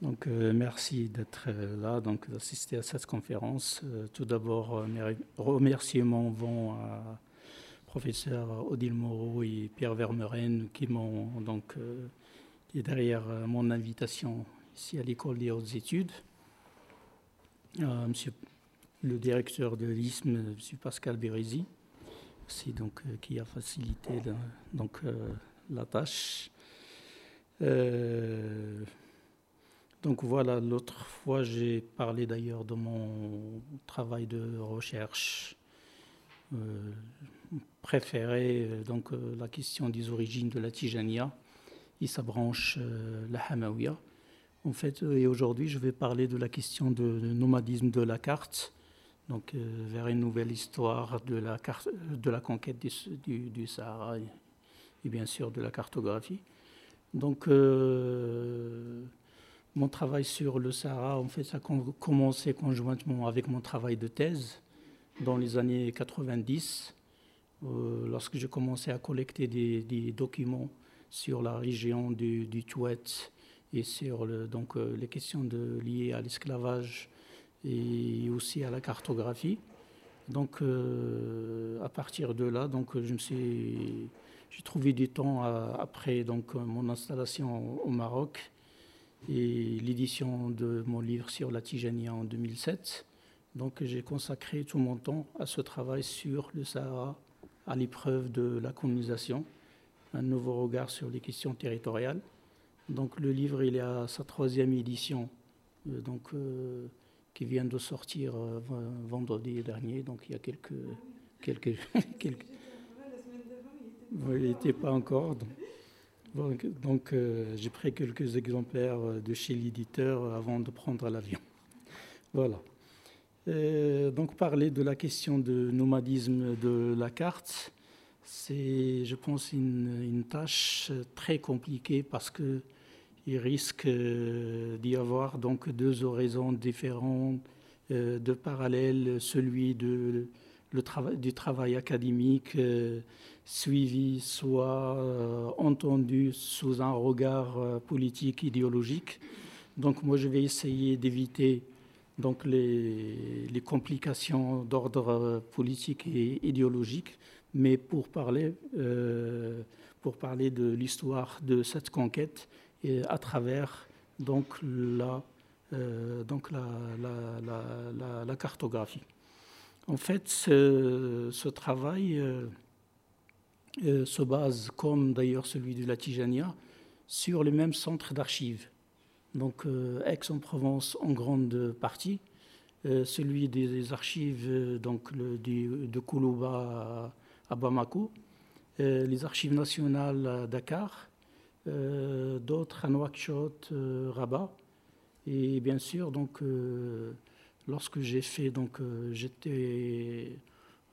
Donc, euh, merci d'être euh, là, donc d'assister à cette conférence. Euh, tout d'abord, mes remerciements vont à professeur Odile Moreau et Pierre Vermeren qui m'ont donc qui est derrière mon invitation ici à l'école des hautes études. monsieur le directeur de l'ISM, M. Pascal Bérézy, aussi donc qui a facilité donc la tâche. Donc voilà, l'autre fois j'ai parlé d'ailleurs de mon travail de recherche euh, préféré, euh, donc euh, la question des origines de la Tijania et sa branche, la Hamawiya. En fait, et aujourd'hui je vais parler de la question du nomadisme de la carte, donc vers une nouvelle histoire de la, carte, de la conquête du, du, Sahara et, bien sûr de la cartographie. Donc mon travail sur le Sahara, en fait, ça a commencé conjointement avec mon travail de thèse dans les années 90, euh, lorsque j'ai commencé à collecter des, documents sur la région du, du et sur donc, euh, les questions liées à l'esclavage et aussi à la cartographie. Donc, euh, à partir de là, donc, je me suis, j'ai trouvé du temps après donc, mon installation au Maroc et l'édition de mon livre sur la Tijania en 2007. Donc j'ai consacré tout mon temps à ce travail sur le Sahara, à l'épreuve de la colonisation, un nouveau regard sur les questions territoriales. Donc le livre, il est à sa troisième édition, euh, donc, euh, qui vient de sortir euh, vendredi dernier, donc il y a quelques... quelques, quelques... il n'était pas encore. Donc, euh, j'ai pris quelques exemplaires euh, de chez l'éditeur avant de prendre l'avion. Voilà. donc, parler de la question de nomadisme de la carte, c'est, je pense, une, tâche très compliquée parce que il risque euh, d'y avoir donc deux horizons différents, de parallèles, celui de, le travail, du travail académique suivi, soit euh, entendu sous un regard euh, politique, idéologique. Donc moi, je vais essayer d'éviter donc les, les complications d'ordre euh, politique et idéologique, mais pour parler, pour parler de l'histoire de cette conquête et à travers donc la, donc la, la, cartographie. En fait, ce travail euh, se base, comme d'ailleurs celui de la Tijania, sur les mêmes centres d'archives. Donc euh, Aix-en-Provence en grande partie, euh, celui des archives donc, de Koulouba à, Bamako, les archives nationales à Dakar, d'autres à Nouakchott, Rabat. Et bien sûr, donc, lorsque j'ai fait, donc, j'étais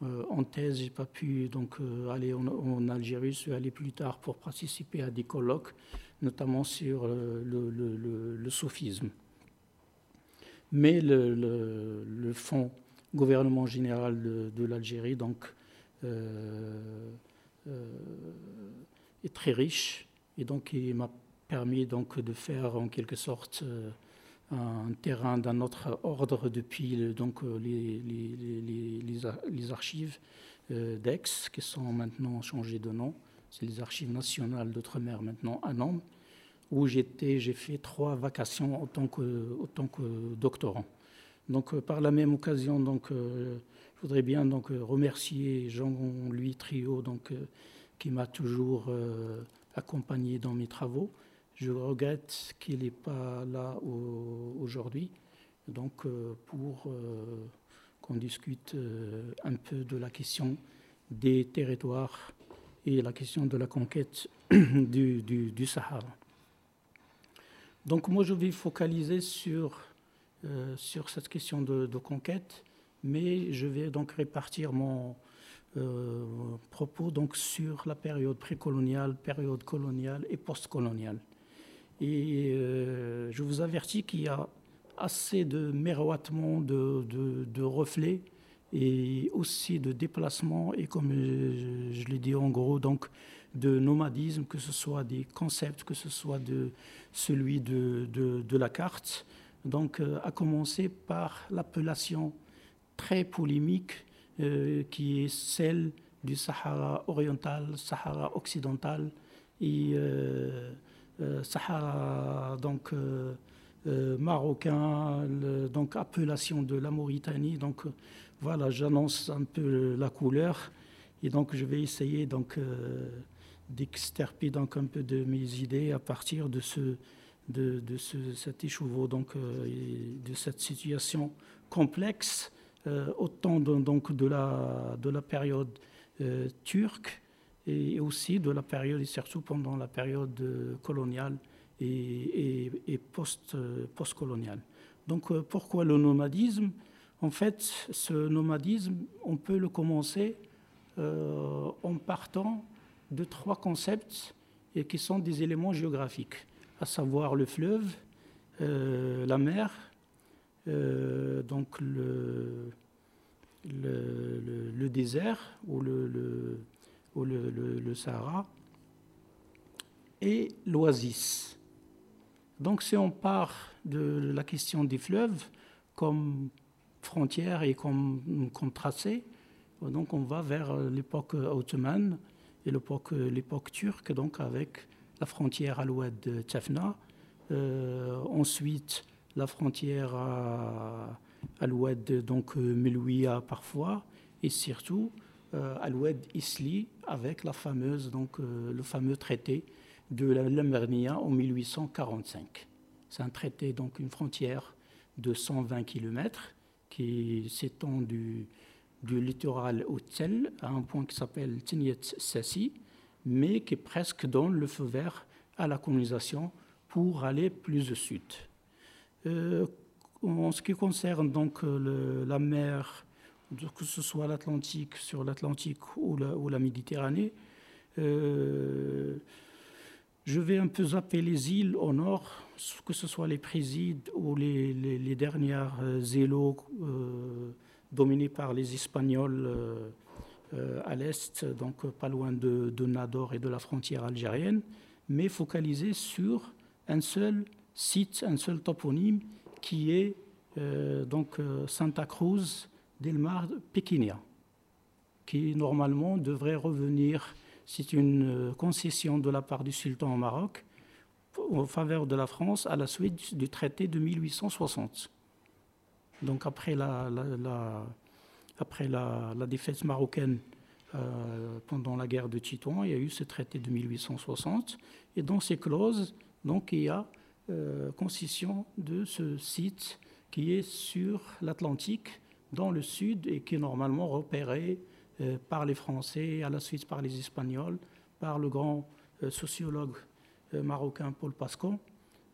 euh, en thèse, j'ai pas pu donc euh, aller en, Algérie. Je suis allé plus tard pour participer à des colloques, notamment sur euh, le, sophisme. Mais le, fonds gouvernement général de, l'Algérie donc est très riche et donc il m'a permis donc de faire en quelque sorte un terrain d'un autre ordre depuis donc, euh, les, les, les, archives euh, d'Aix, qui sont maintenant changées de nom. C'est les archives nationales d'outre-mer maintenant à Nantes, où j'étais, j'ai fait trois vacations en tant que, autant que doctorant. Donc, euh, par la même occasion, donc, je voudrais bien donc, remercier Jean-Louis Trio, donc, qui m'a toujours accompagné dans mes travaux. Je regrette qu'il n'est pas là aujourd'hui, donc euh, pour euh, qu'on discute euh, un peu de la question des territoires et la question de la conquête du, Sahara. Donc moi je vais focaliser sur, sur cette question de, conquête, mais je vais donc répartir mon propos donc sur la période précoloniale, période coloniale et postcoloniale. Et euh, je vous avertis qu'il y a assez de miroitements, de, reflets et aussi de déplacements et comme je, l'ai dit en gros, donc de nomadisme, que ce soit des concepts, que ce soit de celui de, de, la carte. Donc, euh, à commencer par l'appellation très polémique euh, qui est celle du Sahara oriental, Sahara occidental et euh, Sahara donc marocain, donc appellation de la Mauritanie. Donc voilà, j'annonce un peu la couleur et donc je vais essayer donc d'extirper donc un peu de mes idées à partir de ce de, de cet écheveau donc euh, de cette situation complexe euh, autant de, donc de la de la période euh, turque et aussi de la période et surtout pendant la période coloniale et, post post-coloniale. Donc pourquoi le nomadisme? En fait, ce nomadisme, on peut le commencer en partant de trois concepts et qui sont des éléments géographiques, à savoir le fleuve, euh, la mer, euh, donc le, le, désert ou, le, ou le, Sahara, et l'oasis. Donc si on part de la question des fleuves comme frontière et comme, tracé, donc on va vers l'époque ottomane, et l'époque turque, donc avec la frontière à l'ouest de Tchafna. Euh, ensuite, la frontière à, à l'ouest de donc, Melouia parfois, et surtout euh, à l'ouest d'Isli avec euh, le fameux traité de la en 1845. C'est un traité, donc une frontière de 120 km qui s'étend du, littoral au Tsel, à un point qui s'appelle Tinyet Sassi, mais qui presque dans le feu vert à la colonisation pour aller plus au sud. Euh, en ce qui concerne donc la mer, que ce soit l'Atlantique, sur l'Atlantique ou, la, Méditerranée, euh, je vais un peu zapper les îles au nord, que ce soit les Présides ou les, dernières euh, îlots dominé par les Espagnols euh, euh, à l'est, donc pas loin de, Nador et de la frontière algérienne, mais focalisé sur un seul site, un seul toponyme qui est euh, donc Santa Cruz del Mar Pequinia, qui normalement devrait revenir, c'est une concession de la part du sultan au Maroc, en faveur de la France à la suite du traité de 1860. Donc après la, après la, défaite marocaine euh, pendant la guerre de Titouan, il y a eu ce traité de 1860. Et dans ces clauses, donc, il y a euh, concession de ce site qui est sur l'Atlantique, dans le sud, et qui est normalement repéré euh, par les Français, à la suite par les Espagnols, par le grand sociologue marocain Paul Pascon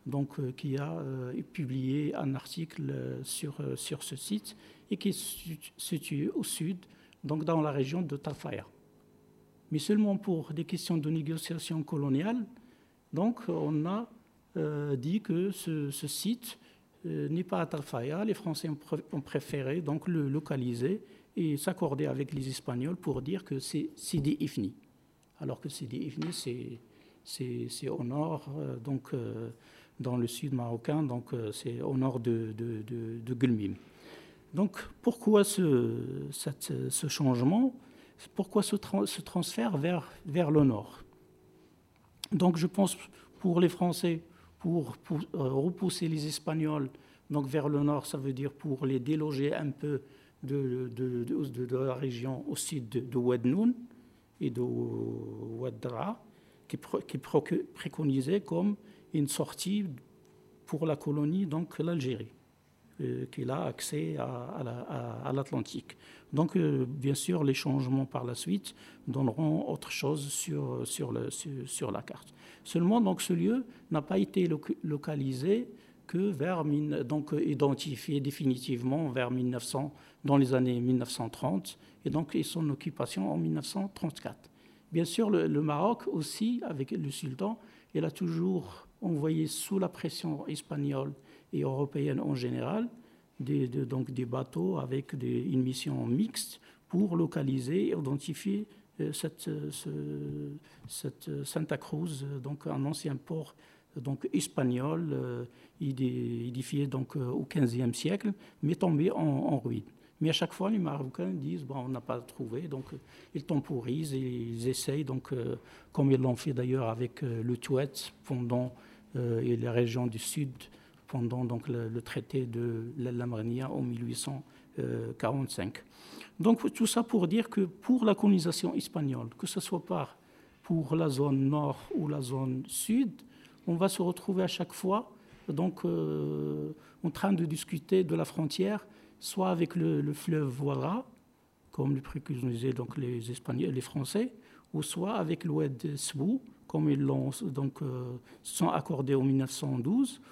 donc, euh, qui a euh, publié un article euh, sur, sur ce site et qui est situé au sud, donc dans la région de Tafaya. Mais seulement pour des questions de négociation coloniale, donc on a dit que ce, site n'est pas à Tafaya. Les Français ont, préféré donc le localiser et s'accorder avec les Espagnols pour dire que c'est Sidi Ifni. Alors que Sidi Ifni, c'est au nord, donc dans le sud marocain, donc euh, c'est au nord de, de, de, Gulmim. Donc pourquoi ce, ce changement? Pourquoi ce, ce, transfert vers, vers le nord? Donc je pense pour les Français, pour, euh, repousser les Espagnols donc vers le nord, ça veut dire pour les déloger un peu de, de, de, la région au sud de, Ouadnoun et de Ouaddara, qui, qui préconisait comme une sortie pour la colonie, donc l'Algérie, euh, qui a accès à, l'Atlantique. Donc, euh, bien sûr, les changements par la suite donneront autre chose sur, la carte. Seulement, donc, ce lieu n'a pas été localisé que vers, donc identifié définitivement vers 1900, dans les années 1930, et donc et son occupation en 1934. Bien sûr, le, le Maroc aussi, avec le sultan, il a toujours envoyé sous la pression espagnole et européenne en général des, donc des bateaux avec une mission mixte pour localiser et identifier cette, cette Santa Cruz, donc un ancien port donc espagnol, édifié donc au XVe siècle, mais tombé en, ruine. Mais à chaque fois, les Marocains disent bon, on n'a pas trouvé, donc ils temporisent et ils essayent, donc, comme ils l'ont fait d'ailleurs avec le Tuet pendant et les régions du sud pendant donc, le, traité de l'Alamrania en 1845. Donc tout ça pour dire que pour la colonisation espagnole, que ce soit par pour la zone nord ou la zone sud, on va se retrouver à chaque fois donc, euh, en train de discuter de la frontière, soit avec le, fleuve Voira, comme le préconisaient donc les Espagnols, les Français, ou soit avec l'oued Sbou, comme ils l'ont donc euh, sont accordés en 1912,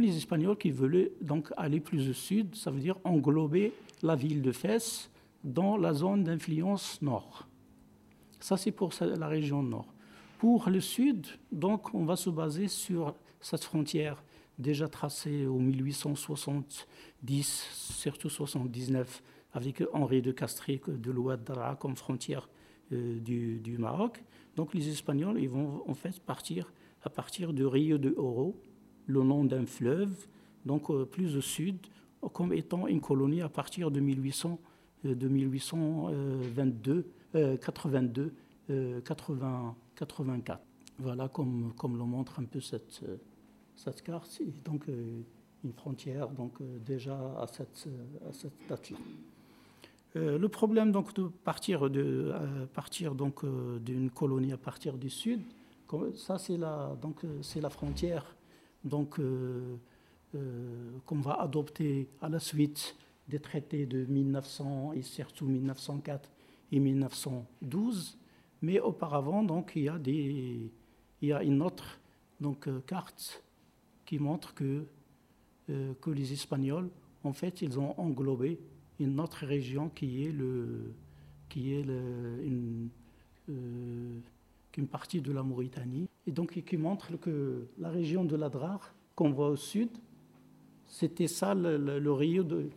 les Espagnols qui voulaient donc aller plus au sud, ça veut dire englober la ville de Fès dans la zone d'influence nord. Ça, c'est pour la région nord. Pour le sud, donc, on va se baser sur cette frontière déjà tracée en 1870, surtout 79, avec Henri de Castré de l'Ouaddara comme frontière euh, du, du, Maroc. Donc les Espagnols ils vont en fait partir à partir du Rio de Oro, le nom d'un fleuve, donc euh, plus au sud, comme étant une colonie à partir de 1800, euh, de 1822, 82, 80, 84. Voilà comme, comme le montre un peu cette, cette carte. donc une frontière donc, déjà à cette, à cette date-là. le problème donc de partir de partir donc d'une colonie à partir du sud, ça c'est la donc c'est la frontière donc, euh, euh, qu'on va adopter à la suite des traités de 1900 et surtout 1904 et 1912. Mais auparavant, donc, il y a, des, il y a une autre donc, euh, carte qui montre que, que les Espagnols, en fait, ils ont englobé une autre région qui est, le, qui est une, qu'une partie de la Mauritanie, et donc qui montre que la région de l'Adrar, qu'on voit au sud, c'était ça le, Rio de...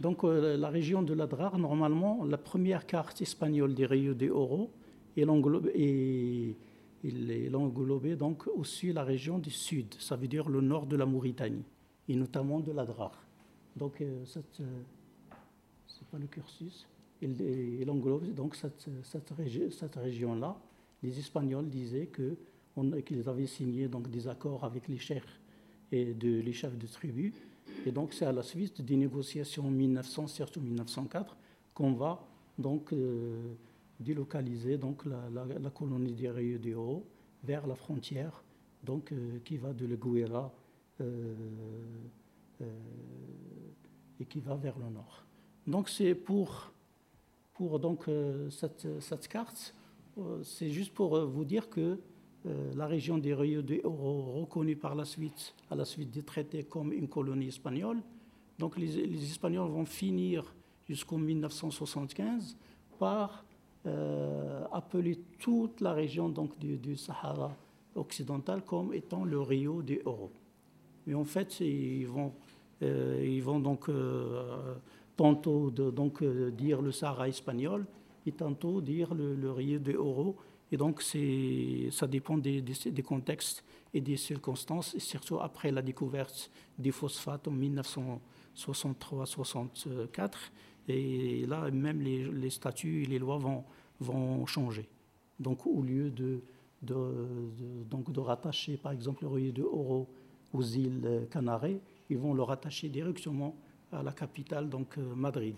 Donc euh, la région de l'Adrar, normalement, la première carte espagnole des Rio de Oro, et l'englobait donc aussi la région du sud, ça veut dire le nord de la Mauritanie, et notamment de l'Adrar. Donc euh, cette, euh, c'est pas le cursus, il, englobait donc cette, cette, cette région-là les Espagnols disaient qu'ils avaient signé donc, des accords avec les chefs de, les tribu. Et donc, c'est à la suite des négociations en 1900, surtout 1904, qu'on va donc euh, délocaliser donc, la, colonie des Rio de Oro vers la frontière, donc, euh, qui va de l'Eguera euh, et qui va vers le nord. Donc, c'est pour, donc, cette, carte euh, c'est juste pour euh, vous dire que euh, la région des Rio de Oro, reconnue par la suite, à la suite des traités comme une colonie espagnole, donc les, Espagnols vont finir jusqu'en 1975 par appeler toute la région donc, du, Sahara occidental comme étant le Rio de Oro. Mais en fait, ils vont, ils vont donc tantôt donc, dire le Sahara espagnol, et tantôt dire le, Rio de Oro. Et donc, ça dépend des, contextes et des circonstances, et surtout après la découverte des phosphates en 1963-64. Et là, même les, statuts et les lois vont, vont changer. Donc, au lieu de, donc de rattacher, par exemple, le Rio de Oro aux îles Canaries, ils vont le rattacher directement à la capitale, donc euh, Madrid.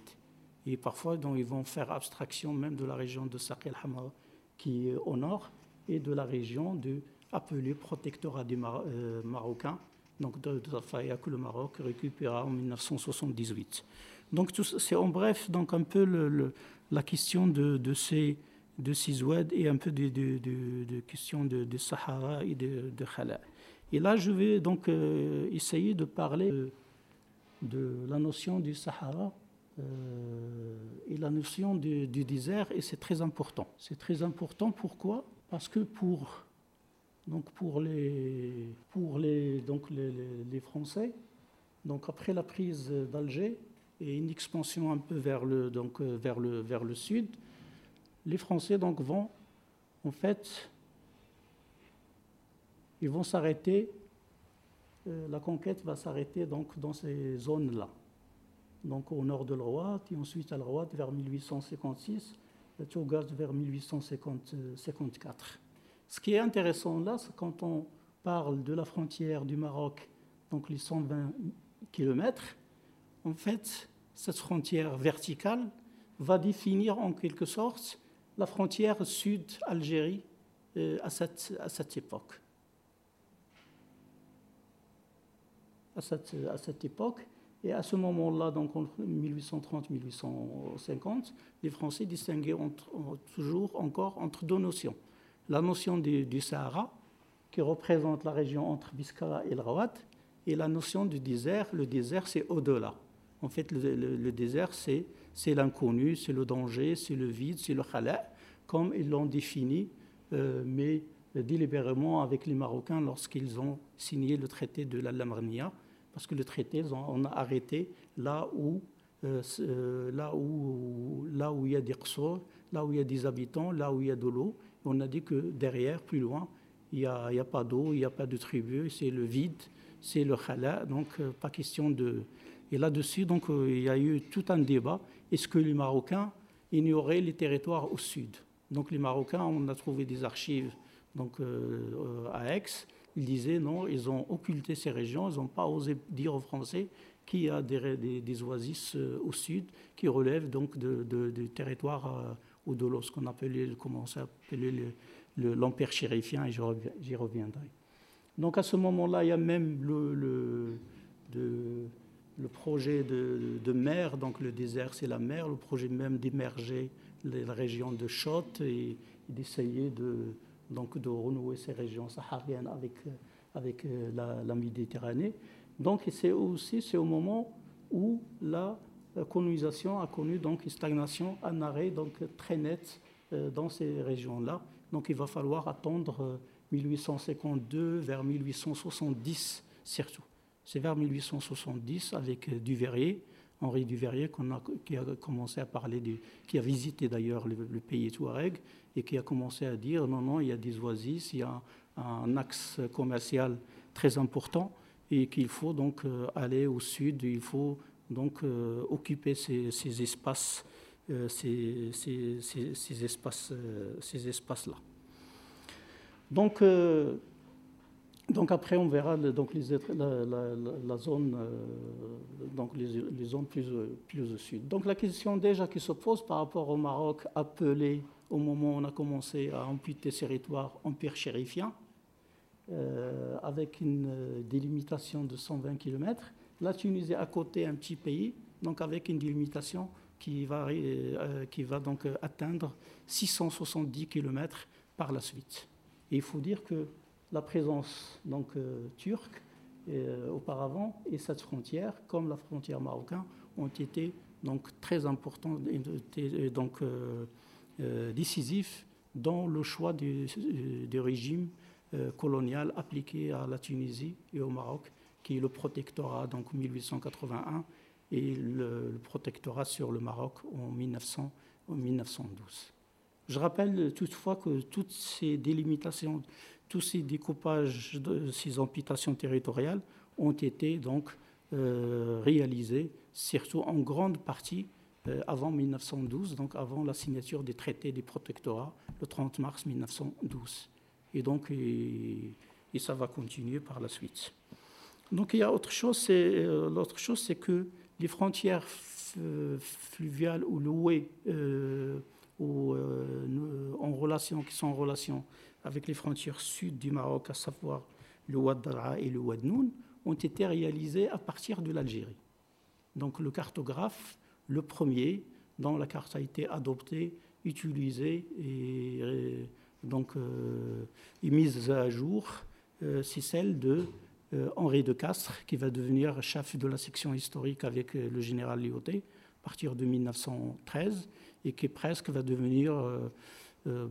Et parfois, donc, ils vont faire abstraction même de la région de Saqi al-Hamra, qui est au nord, et de la région de, appelée protectorat des euh, Marocains, donc de, de que le Maroc récupéra en 1978. Donc c'est en bref donc un peu la question de, ces de ces et un peu de, de, de questions de, Sahara et de, Khala. Et là, je vais donc euh, essayer de parler de, la notion du Sahara euh, et la notion du, désert, et c'est très important. C'est très important pourquoi? Parce que pour, donc pour, les, pour les, donc les, Français, donc après la prise d'Alger et une expansion un peu vers le, donc vers le, vers le sud, les Français donc vont, en fait, ils vont s'arrêter, euh, la conquête va s'arrêter donc dans ces zones-là. Donc au nord de l'Ouad et ensuite à l'Ouad vers 1856, le Tchougas vers 1854. Ce qui est intéressant là, c'est quand on parle de la frontière du Maroc, donc les 120 km, en fait, cette frontière verticale va définir en quelque sorte la frontière sud-Algérie euh, à, cette, à cette époque. À cette, à cette époque. Et à ce moment-là, donc en 1830-1850, les Français distinguaient toujours encore entre deux notions. La notion du, Sahara, qui représente la région entre Biskra et le Rawat, et la notion du désert. Le désert, c'est au-delà. En fait, le, désert, c'est l'inconnu, c'est le danger, c'est le vide, c'est le khala, comme ils l'ont défini, euh, mais délibérément avec les Marocains lorsqu'ils ont signé le traité de la Lamrnia parce que le traité, on a arrêté là où, euh, euh, là où, là où il y a des ressorts, là où il y a des habitants, là où il y a de l'eau. On a dit que derrière, plus loin, il n'y a, a, pas d'eau, il n'y a pas de tribu, c'est le vide, c'est le khala, donc euh, pas question de... Et là-dessus, donc, il y a eu tout un débat. Est-ce que les Marocains ignoraient les territoires au sud? Donc les Marocains, on a trouvé des archives donc, à Aix, ils disaient non, ils ont occulté ces régions, ils n'ont pas osé dire aux Français qu'il y a des, oasis euh, au sud qui relèvent donc du territoire euh, ou de ce qu'on appelait, comment l'empire chérifien, et j'y reviendrai. Donc à ce moment-là, il y a même le, le, projet de, mer, donc le désert c'est la mer, le projet même d'émerger la région de Chot et d'essayer de, donc de renouer ces régions sahariennes avec, euh, avec euh, la, Méditerranée. Donc c'est aussi c'est au moment où la colonisation a connu donc une stagnation, un arrêt donc très net euh, dans ces régions-là. Donc il va falloir attendre 1852 vers 1870 surtout. C'est vers 1870 avec Duveyrier, Henri Duveyrier, a, qui a commencé à parler, qui a visité d'ailleurs le, le, pays Touareg, et qui a commencé à dire non, non, il y a des oasis, il y a un, axe commercial très important et qu'il faut donc euh, aller au sud, il faut donc euh, occuper ces, espaces, euh, ces, ces, espaces, ces espaces-là. Donc, donc après, on verra donc les, la, zone, donc les, zones plus, plus au sud. Donc la question déjà qui se pose par rapport au Maroc appelé au moment où on a commencé à amputer ces territoires empire chérifien, euh, avec une euh, délimitation de 120 km. La Tunisie à côté, un petit pays, donc avec une délimitation qui va, euh, qui va donc atteindre 670 km par la suite. Et il faut dire que la présence donc, turque auparavant et cette frontière, comme la frontière marocaine, ont été donc très importantes. donc, euh, décisif dans le choix du, régime euh, colonial appliqué à la Tunisie et au Maroc, qui est le protectorat donc 1881 et le, protectorat sur le Maroc en, 1900, en 1912. Je rappelle toutefois que toutes ces délimitations, tous ces découpages, ces amputations territoriales ont été donc euh, réalisés, surtout en grande partie euh, avant 1912, donc avant la signature des traités des protectorats, le 30 mars 1912. Et donc, et, ça va continuer par la suite. Donc, il y a autre chose, c'est, euh, l'autre chose, c'est que les frontières fluviales ou louées ou, en relation, qui sont en relation avec les frontières sud du Maroc, à savoir le Ouad et le Ouad Noun, ont été réalisées à partir de l'Algérie. Donc le cartographe le premier dont la carte a été adoptée, utilisée et, euh, donc euh, mise à jour, euh, c'est celle de Henri de Castres, qui va devenir chef de la section historique avec le général Lyoté à partir de 1913 et qui presque va devenir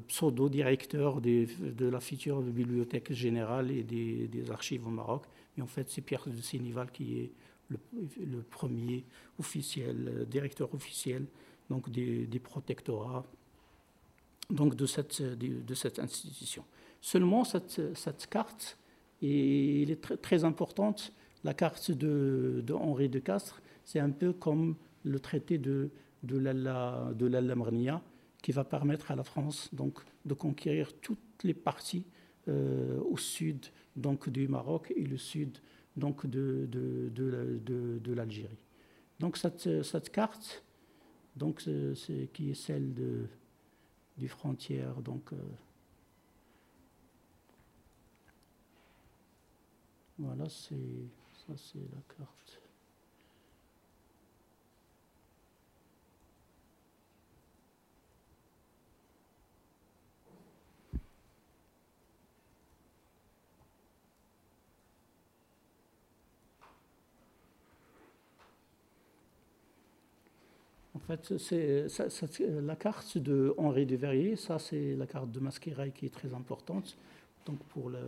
pseudo-directeur de la future bibliothèque générale et des, archives au Maroc. Mais en fait, c'est Pierre de Sénival qui est le, premier officiel, euh, directeur officiel donc des, protectorats donc de cette, institution. Seulement, cette, carte il est très, importante. La carte de, Henri de Castres, c'est un peu comme le traité de, de qui va permettre à la France donc, de conquérir toutes les parties euh, au sud donc, du Maroc et le sud donc, de, de, de, de l'Algérie. Donc cette, cette, carte, donc, c'est, qui est celle de, du frontière, donc, euh, voilà, c'est, ça c'est la carte. En fait, c'est la carte de Henri de Verrier, ça c'est la carte de Masquerail qui est très importante. Donc pour la,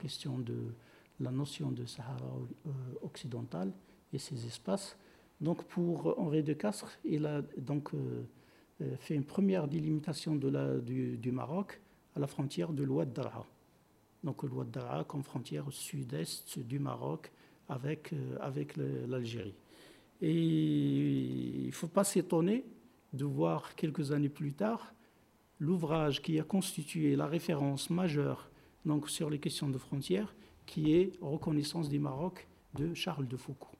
question de la notion de Sahara euh, occidental et ses espaces. Donc pour Henri de Castres, il a donc euh, euh, fait une première délimitation du, Maroc à la frontière de l'Ouad Dara. Donc l'Ouad Dara comme frontière sud-est du Maroc avec, avec l'Algérie. Et il ne faut pas s'étonner de voir quelques années plus tard l'ouvrage qui a constitué la référence majeure donc, sur les questions de frontières, qui est Reconnaissance du Maroc de Charles de Foucault.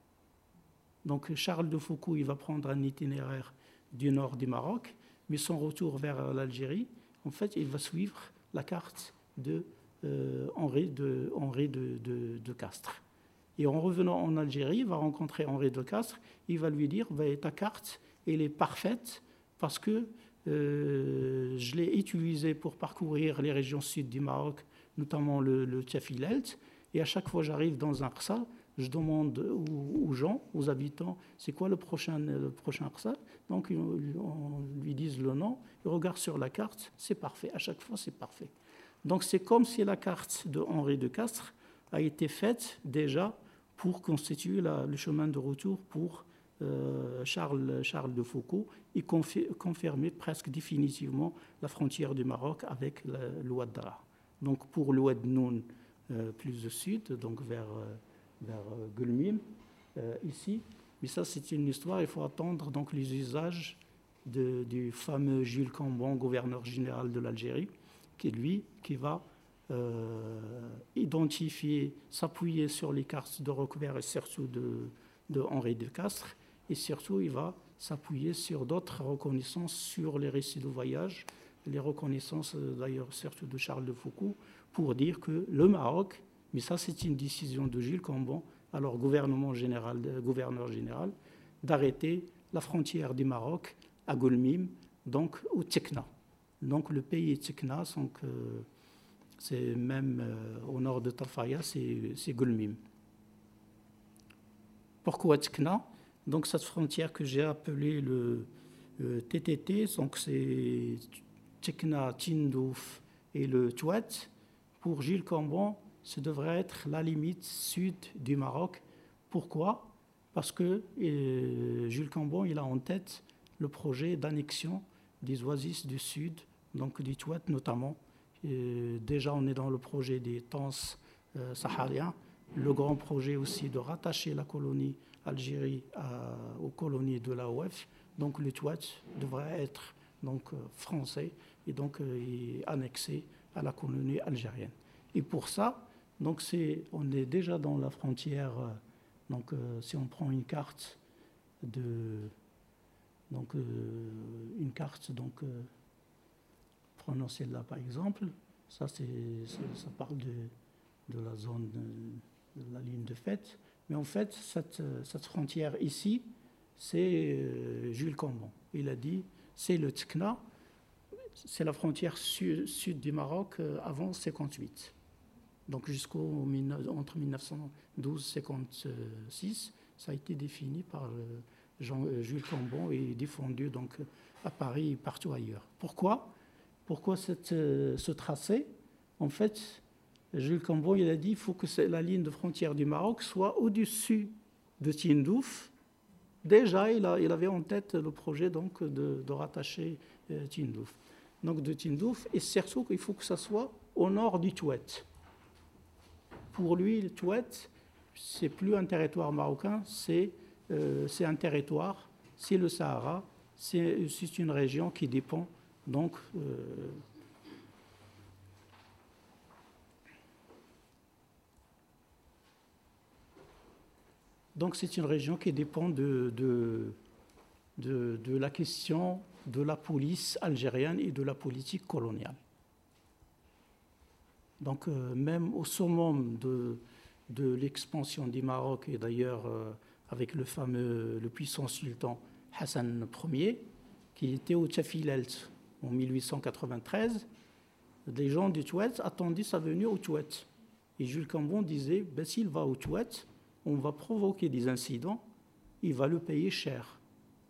Donc Charles de Foucault, il va prendre un itinéraire du nord du Maroc, mais son retour vers l'Algérie, en fait, il va suivre la carte de euh, Henri, de, Henri de, de Castres. Et en revenant en Algérie, il va rencontrer Henri de Castres. Il va lui dire bah, Ta carte, elle est parfaite parce que euh, je l'ai utilisée pour parcourir les régions sud du Maroc, notamment le, le Tchafilelt. Et à chaque fois que j'arrive dans un Arsa, je demande aux, gens, aux habitants, c'est quoi le prochain, le prochain Arsa? Donc, on lui dit le nom, il regarde sur la carte, c'est parfait. À chaque fois, c'est parfait. Donc, c'est comme si la carte de Henri de Castres a été faite déjà pour constituer le chemin de retour pour euh, Charles, de Foucault et confirmer presque définitivement la frontière du Maroc avec l'Ouad Dara. Donc pour l'Ouad Noun euh, plus au sud, donc vers, euh, vers Gulmim, ici. Mais ça, c'est une histoire, il faut attendre donc les usages du fameux Jules Cambon, gouverneur général de l'Algérie, qui lui qui va identifier, s'appuyer sur les cartes de Roquebert et surtout de, de, Henri de Castres, et surtout il va s'appuyer sur d'autres reconnaissances sur les récits de voyage, les reconnaissances euh, d'ailleurs surtout de Charles de Foucault, pour dire que le Maroc, mais ça c'est une décision de Gilles Cambon, alors gouvernement général, gouverneur général, d'arrêter la frontière du Maroc à Golmim, donc au Tchekna. Donc le pays Tchekna, donc, euh, c'est même euh, au nord de Tarfaya, c'est Gulmim. Pourquoi Tkna? Donc cette frontière que j'ai appelée le, TTT, donc c'est Tkna, Tindouf et le Touat. Pour Gilles Cambon, ce devrait être la limite sud du Maroc. Pourquoi? Parce que euh, Jules Cambon, il a en tête le projet d'annexion des oasis du sud, donc du Touat notamment, déjà, on est dans le projet des temps euh, sahariens, le grand projet aussi de rattacher la colonie Algérie aux colonies de l'AOF. Donc le Touat devrait être donc, euh, français et donc euh, annexé à la colonie algérienne. Et pour ça, donc on est déjà dans la frontière. donc si on prend une carte de donc une carte donc Prenons celle-là par exemple. Ça, ça parle de, de, la zone, de, la ligne de fête. Mais en fait, cette, cette frontière ici, c'est euh, Jules Cambon. Il a dit, c'est le Tkna, c'est la frontière sud, du Maroc euh, avant 58. Donc jusqu'au entre 1912 et 56, ça a été défini par euh, Jean, Jules Cambon et défendu donc à Paris et partout ailleurs. Pourquoi? Pourquoi euh, ce tracé En fait, Jules Cambon il a dit qu'il faut que la ligne de frontière du Maroc soit au-dessus de Tindouf. Déjà, il, avait en tête le projet donc, de, rattacher euh, Tindouf. donc de Tindouf, et surtout qu'il faut que ça soit au nord du Touet. Pour lui, le Touet, c'est plus un territoire marocain, c'est euh, un territoire, c'est le Sahara, c'est une région qui dépend donc euh, donc c'est une région qui dépend de, la question de la police algérienne et de la politique coloniale. Donc euh, même au summum de, de l'expansion du Maroc, et d'ailleurs euh, avec le fameux, le puissant sultan Hassan Ier, qui était au Tchafilelt en 1893, les gens du Touet attendaient sa venue au Touet. Et Jules Cambon disait, ben, s'il va au Touet, on va provoquer des incidents, il va le payer cher.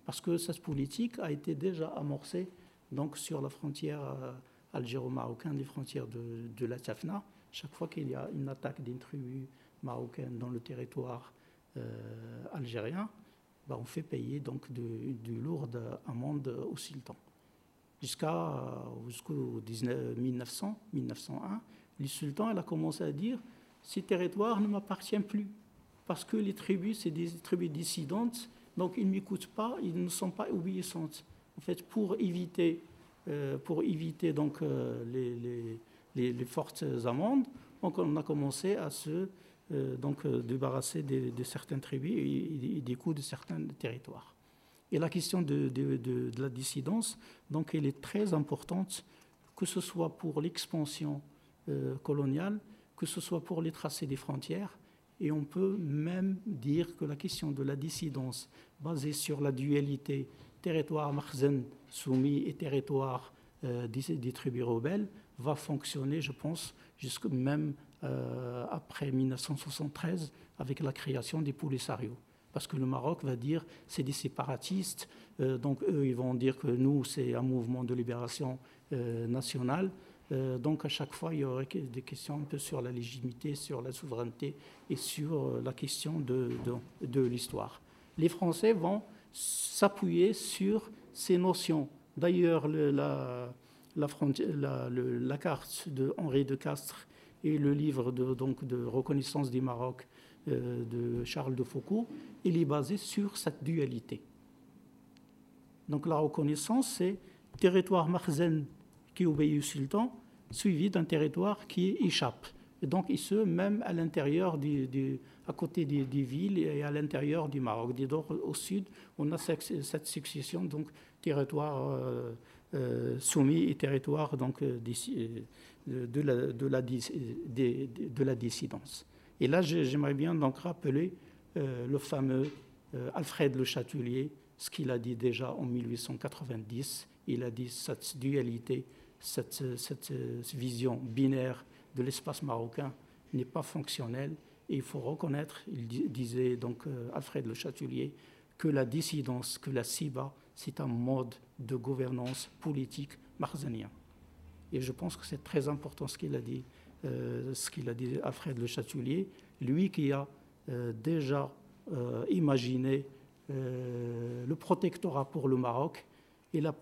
Parce que cette politique a été déjà amorcée donc, sur la frontière euh, algéro-marocaine, les frontières de, la Tafna. Chaque fois qu'il y a une attaque d'une tribu marocaine dans le territoire euh, algérien, ben, on fait payer donc du, du lourde amende au sultan jusqu'à jusqu'au 1900, 1901, le sultan a commencé à dire ces territoires ne m'appartiennent plus parce que les tribus, c'est des tribus dissidentes, donc ils ne m'écoutent pas, ils ne sont pas obéissantes. En fait, pour éviter, euh, donc, euh, les, fortes amendes, on a commencé à se euh, débarrasser de, certaines tribus et, des coups de certains territoires. Et la question de, la dissidence, donc, elle est très importante, que ce soit pour l'expansion euh, coloniale, que ce soit pour les tracés des frontières. Et on peut même dire que la question de la dissidence, basée sur la dualité territoire marzen soumis et territoire euh, des, tribus rebelles, va fonctionner, je pense, jusque même euh, après 1973, avec la création des Polisario parce que le Maroc va dire c'est des séparatistes, euh, donc eux ils vont dire que nous c'est un mouvement de libération euh, nationale. Euh, donc à chaque fois il y aurait des questions un peu sur la légitimité, sur la souveraineté et sur la question de, de, l'histoire. Les Français vont s'appuyer sur ces notions. D'ailleurs la, la, carte de Henri de Castres et le livre de, donc, de reconnaissance du Maroc euh, de Charles de Foucault, il est basé sur cette dualité. Donc la reconnaissance, c'est territoire marzen qui obéit au sultan, suivi d'un territoire qui échappe. Et donc, il se même à l'intérieur, à côté des, villes et à l'intérieur du Maroc. Du au sud, on a cette, succession, donc territoire euh, euh, soumis et territoire donc, de la dissidence. Et là, j'aimerais bien donc rappeler euh, le fameux euh, Alfred Le Chatelier, ce qu'il a dit déjà en 1890. Il a dit cette dualité, cette, vision binaire de l'espace marocain n'est pas fonctionnelle. Et il faut reconnaître, il disait donc euh, Alfred Le Chatelier, que la dissidence, que la SIBA, c'est un mode de gouvernance politique marzanien. Et je pense que c'est très important ce qu'il a dit ce qu'il a dit Alfred Le Chatelier, lui qui a euh, déjà euh, imaginé le protectorat pour le Maroc. Il a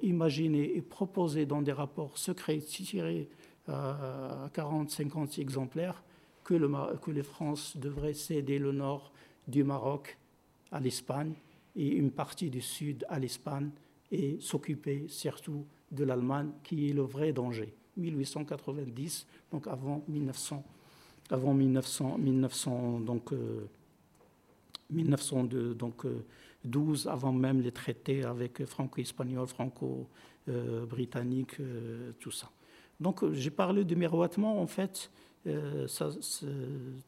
imaginé et proposé dans des rapports secrets tirés à 40-50 exemplaires que, le, que les France devraient céder le nord du Maroc à l'Espagne et une partie du sud à l'Espagne et s'occuper surtout de l'Allemagne qui est le vrai danger. 1890, donc avant 1900, avant 1900, 1900 donc, 1902, donc 12, euh, avant même les traités avec franco-espagnol, franco-britannique, euh, tout ça. Donc euh, j'ai parlé de miroitement, en fait, ça,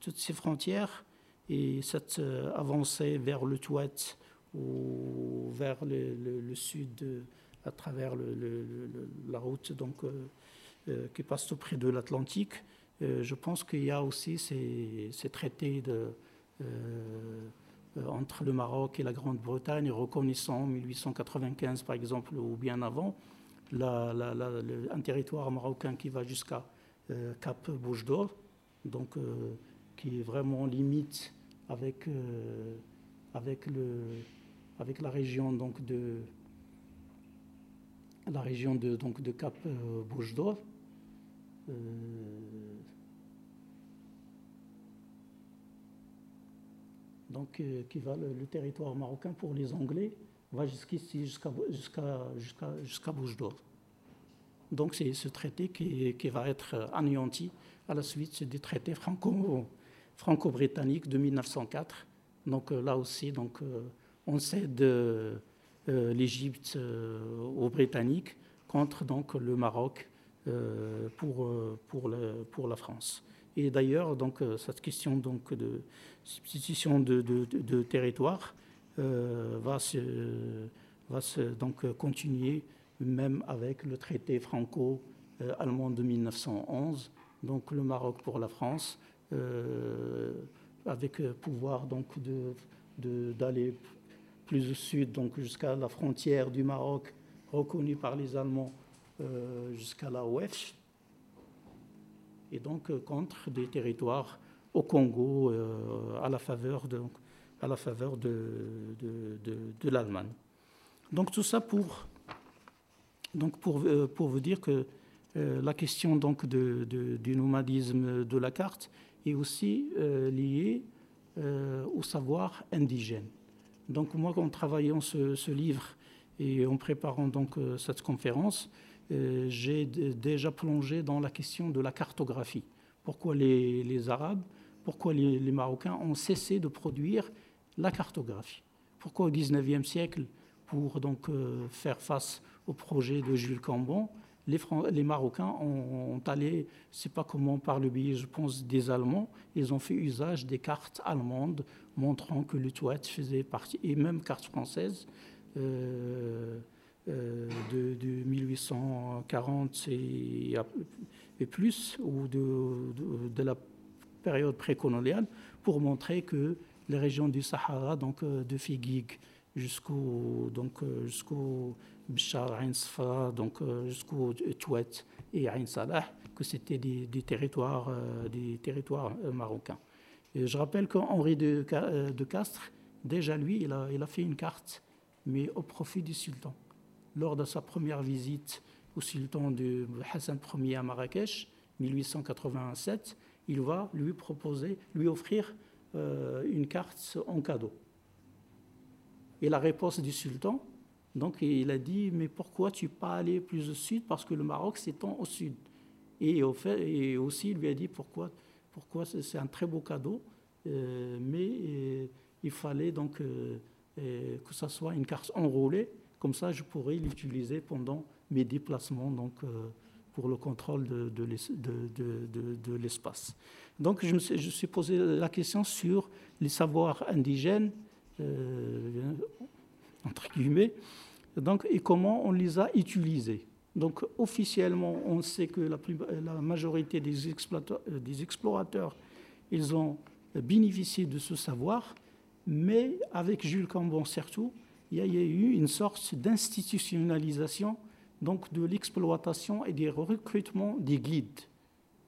toutes ces frontières et cette avancée vers le Touet ou vers le, sud à travers la route donc euh, qui passe auprès de l'Atlantique, euh, je pense qu'il y a aussi ces, traités euh, entre le Maroc et la Grande-Bretagne reconnaissant en 1895 par exemple ou bien avant un territoire marocain qui va jusqu'à Cap Bouche d'Or, donc qui est vraiment limite avec, avec, le, avec la région donc de, la région de, donc, de Cap Bouche d'Or. Donc, qui va le, territoire marocain pour les Anglais, va jusqu'ici, jusqu'à jusqu'à jusqu'à d'Or. Donc, c'est ce traité qui, va être anéanti à la suite des traités franco-britanniques de 1904. Donc, là aussi, donc, on cède euh, l'Égypte euh, aux Britanniques contre le Maroc euh, pour, pour, le, pour la France. Et d'ailleurs, donc, cette question donc, de substitution de, territoire va, se, va se donc, continuer même avec le traité franco-allemand de 1911, donc le Maroc pour la France, avec pouvoir donc d'aller plus au sud, donc jusqu'à la frontière du Maroc, reconnue par les Allemands euh, jusqu'à la Ouest, et donc euh, contre des territoires au Congo euh, à la faveur de, à la faveur de, de, l'Allemagne. Donc tout ça pour, donc pour, pour vous dire que la question donc du nomadisme de la carte est aussi liée au savoir indigène. Donc moi, en travaillant ce, livre et en préparant donc euh, cette conférence, euh, j'ai déjà plongé dans la question de la cartographie. Pourquoi les, Arabes, pourquoi les, Marocains ont cessé de produire la cartographie? Pourquoi au XIXe siècle, pour donc euh, faire face au projet de Jules Cambon, les, Marocains ont, allé, je pas comment par le biais, je pense, des Allemands, ils ont fait usage des cartes allemandes montrant que l'Utouette faisait partie, et même cartes françaises, euh, euh, de, 1840 et, plus, ou de, la période précoloniale, pour montrer que les régions du Sahara, donc euh, de Figuig jusqu'au donc jusqu'au Bchar, Ain donc jusqu'au Touet et Ain Salah, que c'était des, territoires des territoires marocains je rappelle qu'Henri de, euh, de, Castres, déjà lui, il a, il a, fait une carte, mais au profit du sultan. Lors de sa première visite au sultan de Hassan Ier à Marrakech, 1887, il va lui proposer, lui offrir euh, une carte en cadeau. Et la réponse du sultan, donc il a dit, mais pourquoi tu pas aller plus au sud? Parce que le Maroc s'étend au sud. Et, aussi, il lui a dit, pourquoi pourquoi C'est un très beau cadeau, euh, mais euh, il fallait donc que ça soit une carte enroulée, comme ça je pourrais l'utiliser pendant mes déplacements donc, pour le contrôle de, l'espace. Donc je me, suis, posé la question sur les savoirs indigènes, entre guillemets, donc, et comment on les a utilisés. Donc officiellement, on sait que la, majorité des euh, des explorateurs, ils ont bénéficié de ce savoir, mais avec Jules Cambon surtout, il y a, eu une sorte d'institutionnalisation donc de l'exploitation et des recrutements des guides.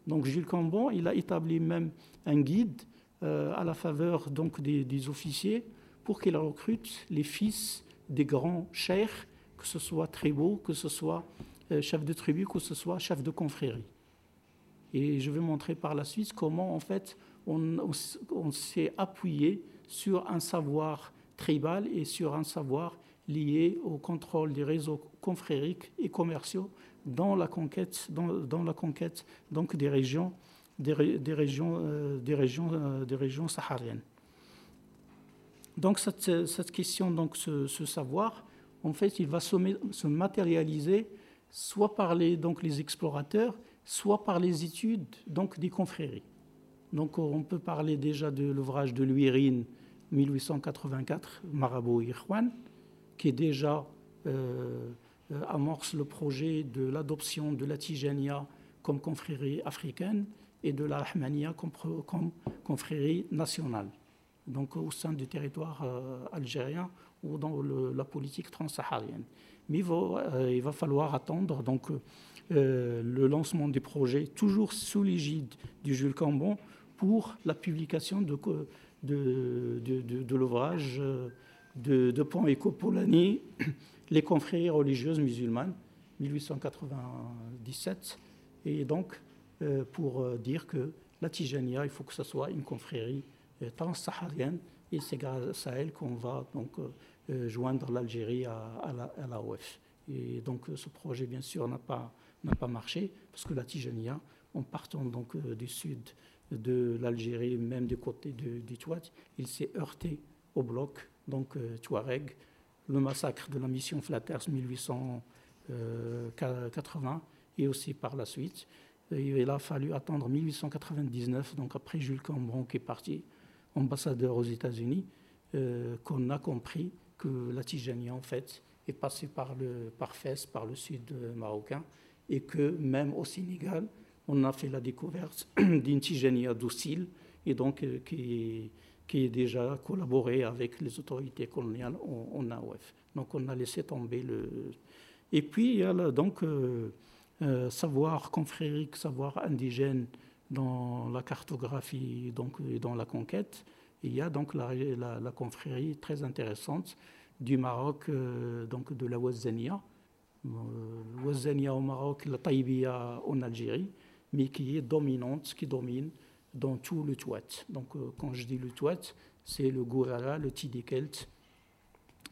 Donc Jules Cambon, il a établi même un guide euh, à la faveur donc des, officiers pour qu'il recrute les fils des grands chers, que ce soit Trébeau, que ce soit euh, chef de tribu, que ce soit chef de confrérie. Et je vais montrer par la suite comment, en fait, on, s'est appuyé sur un savoir tribal et sur un savoir lié au contrôle des réseaux confrériques et commerciaux dans la conquête, dans, la conquête donc des régions, des, régions, euh, des régions, euh, des régions sahariennes. Donc cette, cette question, donc ce, savoir, en fait, il va se, se matérialiser soit par les, donc, les explorateurs, soit par les études donc, des confréries. Donc on peut parler déjà de l'ouvrage de Louis Rine, 1884, Marabout Irwan, qui déjà euh, euh, amorce le projet de l'adoption de la Tijania comme confrérie africaine et de la Rahmania comme, confrérie nationale, donc au sein du territoire euh, algérien ou dans la politique transsaharienne mais il va, falloir attendre donc, le lancement des projets, toujours sous l'égide du Jules Cambon, pour la publication de, de, l'ouvrage euh, de, de Pont Polani, Les confréries religieuses musulmanes, 1897. Et donc, pour dire que la Tijania, il faut que ce soit une confrérie transsaharienne et c'est grâce à elle qu'on va donc joindre l'Algérie à, à l'AOF. Et donc ce projet, bien sûr, n'a pas, n'a pas marché parce que la Tijania, en partant donc du sud de l'Algérie, même du côté du, du Touat, il s'est heurté au bloc, donc Touareg, le massacre de la mission Flatters 1880 et aussi par la suite. il a fallu attendre 1899, donc après Jules Cambron qui est parti, ambassadeur aux États-Unis, euh, qu'on a compris que la Tijania, en fait, est passée par, le, par Fès, par le sud marocain, et que même au Sénégal, on a fait la découverte d'une Tijania docile, et donc euh, qui, qui est déjà collaboré avec les autorités coloniales en, AOF. Donc on a laissé tomber le... Et puis il y a donc euh, euh, savoir confrérique, savoir indigène dans la cartographie donc, et dans la conquête. il y a donc la, la, confrérie très intéressante du Maroc, euh, donc de la Ouazzania. Ouazzania au Maroc, la Taïbia en Algérie, mais qui est dominante, qui domine dans tout le Touat. Donc, euh, quand je dis le Touat, c'est le Gourara, le Tidikelt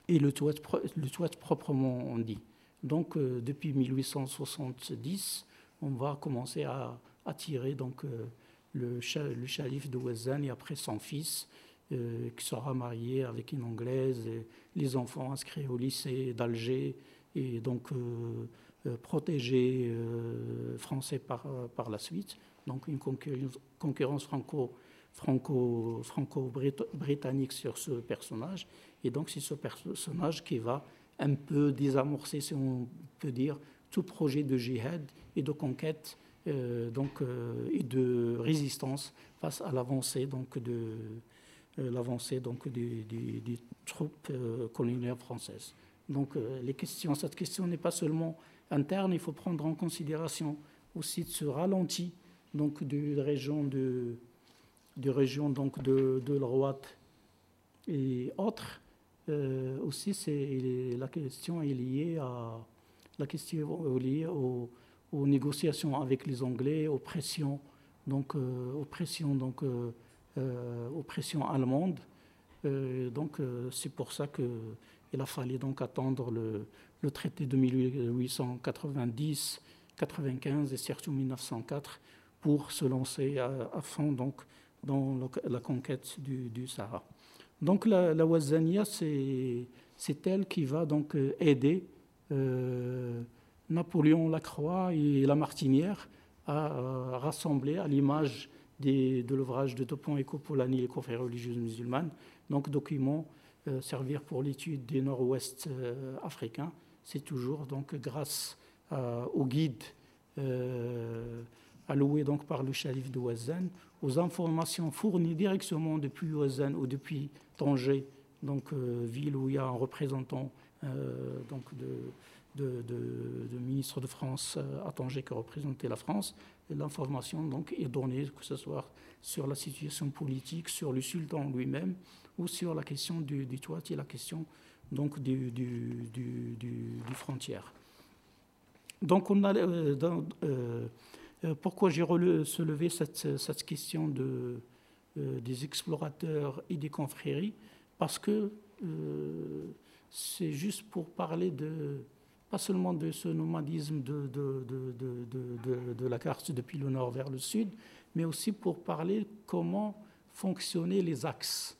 et le Touat, le proprement dit. Donc, euh, depuis 1870, on va commencer à attirer donc, euh, le, calife de Ouazzane et après son fils, qui sera marié avec une Anglaise, et les enfants inscrits au lycée d'Alger et donc protégés français par, par la suite donc une concurrence franco, franco, franco-britannique sur ce personnage. Et donc c'est ce personnage qui va un peu désamorcer, si on peut dire, tout projet de djihad et de conquête euh, donc, euh, et de résistance face à l'avancée de, euh, l'avancée donc, des, des troupes coloniales françaises. Donc les questions, cette question n'est pas seulement interne, il faut prendre en considération aussi ce ralenti donc de région de, de région donc de, de l'Ouate et autres. Euh, aussi, c'est la question est liée à la question est liée aux, négociations avec les Anglais, aux pressions donc euh, aux pressions donc euh, aux pressions allemandes. Donc c'est pour ça que il a fallu donc attendre le, le traité de 1890, 95 et surtout 1904 pour se lancer à, fond donc, dans la conquête du, Sahara. Donc la, Wazania, c'est elle qui va donc euh, aider euh, Napoléon Lacroix et la Martinière à, rassembler à l'image de l'ouvrage de Topon et Copolani, les conférences religieuses musulmanes, donc documents euh, servir pour l'étude des nord-ouest africains. C'est toujours donc grâce au guide alloué donc par le calife de Ouazzane, aux informations fournies directement depuis Ouazzane ou depuis Tanger, donc euh, ville où il y a un représentant euh, donc de, ministre de France euh, à Tanger qui représentait la France. L'information donc est donnée, que ce soit sur la situation politique, sur le sultan lui-même, ou sur la question du, du et la question donc du, frontière. Donc on a euh, euh, euh, pourquoi j'ai soulevé cette, question de, des explorateurs et des confréries? Parce que c'est juste pour parler de, pas seulement de ce nomadisme de, de, de, de, la carte depuis le nord vers le sud, mais aussi pour parler comment fonctionnaient les axes.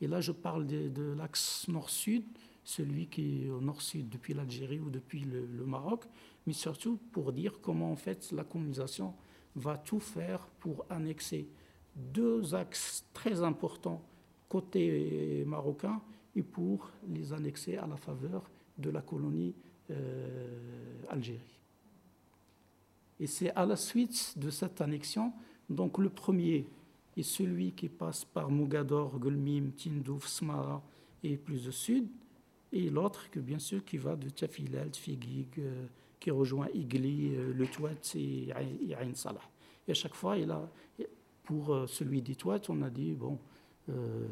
Et là, je parle de, l'axe nord-sud, celui qui est au nord-sud depuis l'Algérie ou depuis le, Maroc, mais surtout pour dire comment en fait la colonisation va tout faire pour annexer deux axes très importants côté marocain et pour les annexer à la faveur de la colonie euh, Algérie. Et c'est à la suite de cette annexion, donc le premier est celui qui passe par Mogador, Gulmim, Tindouf, Smara et plus au sud, et l'autre que bien sûr qui va de Tafilal, Figig, euh, qui rejoint Igli, euh, le Touat et Ain Salah. Et à chaque fois, pour euh, celui du Touat, on a dit, bon, euh,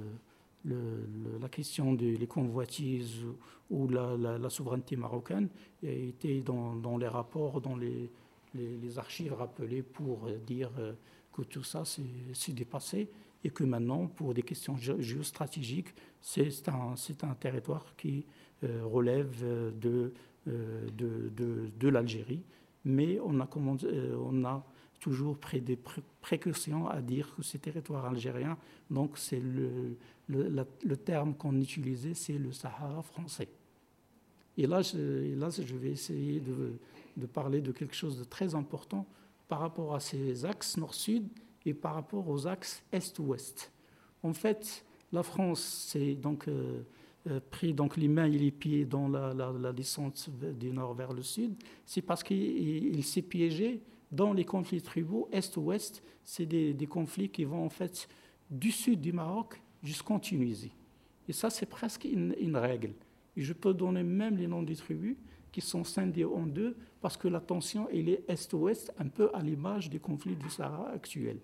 la question des convoitises ou la, souveraineté marocaine était dans, dans, les rapports, dans les, les, archives rappelées pour dire que tout ça s'est dépassé et que maintenant, pour des questions géostratégiques, c'est un, un, territoire qui euh, relève de, euh, de, de, de l'Algérie. Mais on a, euh, on a toujours pris des précautions à dire que c'est territoire algérien. Donc, c'est le, le, terme qu'on utilisait, c'est le Sahara français. Et là, je, là, je vais essayer de, de, parler de quelque chose de très important par rapport à ces axes nord-sud et par rapport aux axes est-ouest. En fait, la France s'est donc euh, euh, pris donc les mains et les pieds dans la, descente du nord vers le sud. C'est parce qu'il s'est piégé dans les conflits tribaux est-ouest. C'est des, conflits qui vont en fait du sud du Maroc jusqu'en Tunisie. Et ça, c'est presque une, règle. Et je peux donner même les noms des tribus qui sont scindées en deux parce que la tension elle est est-ouest, un peu à l'image des conflits du Sahara actuel.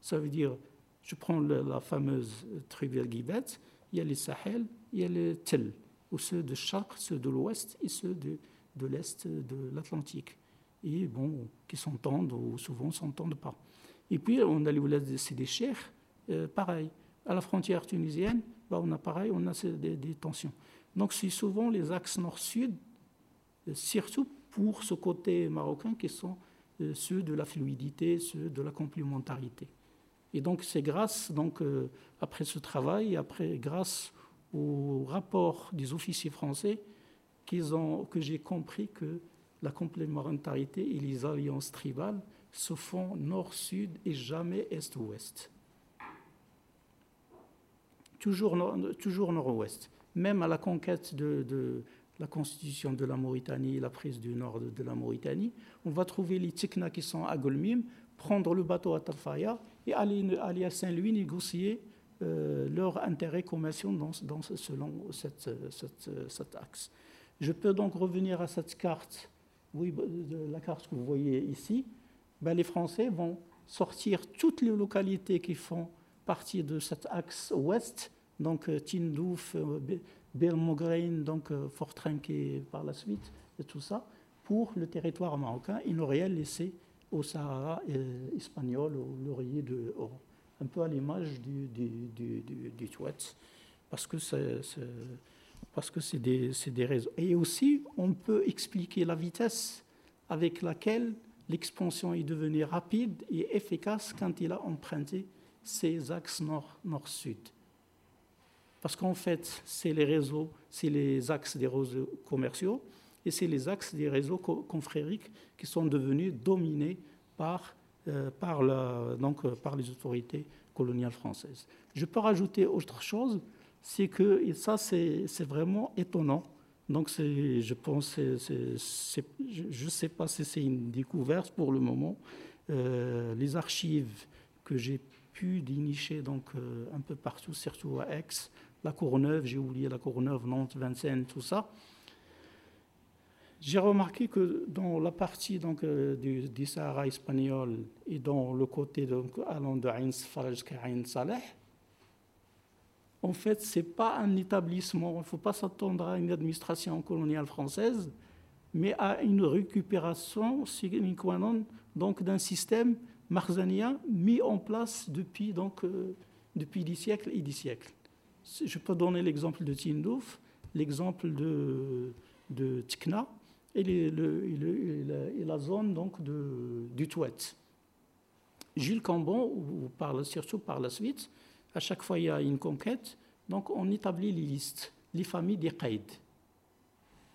Ça veut dire, je prends la, fameuse tribu Guibet, il y a les Sahel, il y a les Tel, ou ceux de Charq, ceux de l'ouest et ceux de, de l'est de l'Atlantique. Et bon, qui s'entendent ou souvent s'entendent pas. Et puis, on a les c'est des chers, euh, pareil. À la frontière tunisienne, bah, on a pareil, on a des, des tensions. Donc, c'est souvent les axes nord-sud, euh, surtout pour ce côté marocain, qui sont euh, ceux de la fluidité, ceux de la complémentarité. Et donc c'est grâce, donc, euh, après ce travail, après, grâce au rapport des officiers français, qu'ils ont, que j'ai compris que la complémentarité et les alliances tribales se font nord-sud et jamais est-ouest. Toujours, toujours nord-ouest. Même à la conquête de, la constitution de la Mauritanie, la prise du nord de, la Mauritanie, on va trouver les Tikna qui sont à Golmim, prendre le bateau à Talfaya et aller, à Saint-Louis négocier euh, leurs intérêts commerciaux dans, selon cette, cette, cet axe. Je peux donc revenir à cette carte, oui, la carte que vous voyez ici. Ben, les Français vont sortir toutes les localités qui font partie de cet axe ouest, donc euh, Tindouf, euh, Belmograine, donc Fort Trinquet par la suite, et tout ça, pour le territoire marocain. Ils rien laissé au Sahara euh, espagnol, au laurier de un peu à l'image du, du, du, du, parce que c'est, parce que c'est des, des réseaux. Et aussi, on peut expliquer la vitesse avec laquelle l'expansion est devenue rapide et efficace quand il a emprunté ces axes nord, nord-sud. Parce qu'en fait, c'est les réseaux, c'est les axes des réseaux commerciaux, et c'est les axes des réseaux confrériques qui sont devenus dominés par, euh, par, donc, euh, par les autorités coloniales françaises. Je peux rajouter autre chose, c'est que, et ça c'est vraiment étonnant, donc je pense, je ne sais pas si c'est une découverte pour le moment, euh, les archives que j'ai pu dénicher donc, un peu partout, surtout à Aix, la Courneuve, j'ai oublié la Courneuve, Nantes, Vincennes, tout ça, j'ai remarqué que dans la partie donc, euh, du, Sahara espagnol et dans le côté donc, allant de Ain Faraj jusqu'à Ain Saleh, en fait, ce n'est pas un établissement, il ne faut pas s'attendre à une administration coloniale française, mais à une récupération donc d'un système marzanien mis en place depuis, donc, euh, depuis des siècles et des siècles. Je peux donner l'exemple de Tindouf, l'exemple de, de et, la, zone donc du Touet. Gilles Cambon, ou surtout par la suite, à chaque fois il y a une conquête, donc on établit les listes, les familles des Qaïd.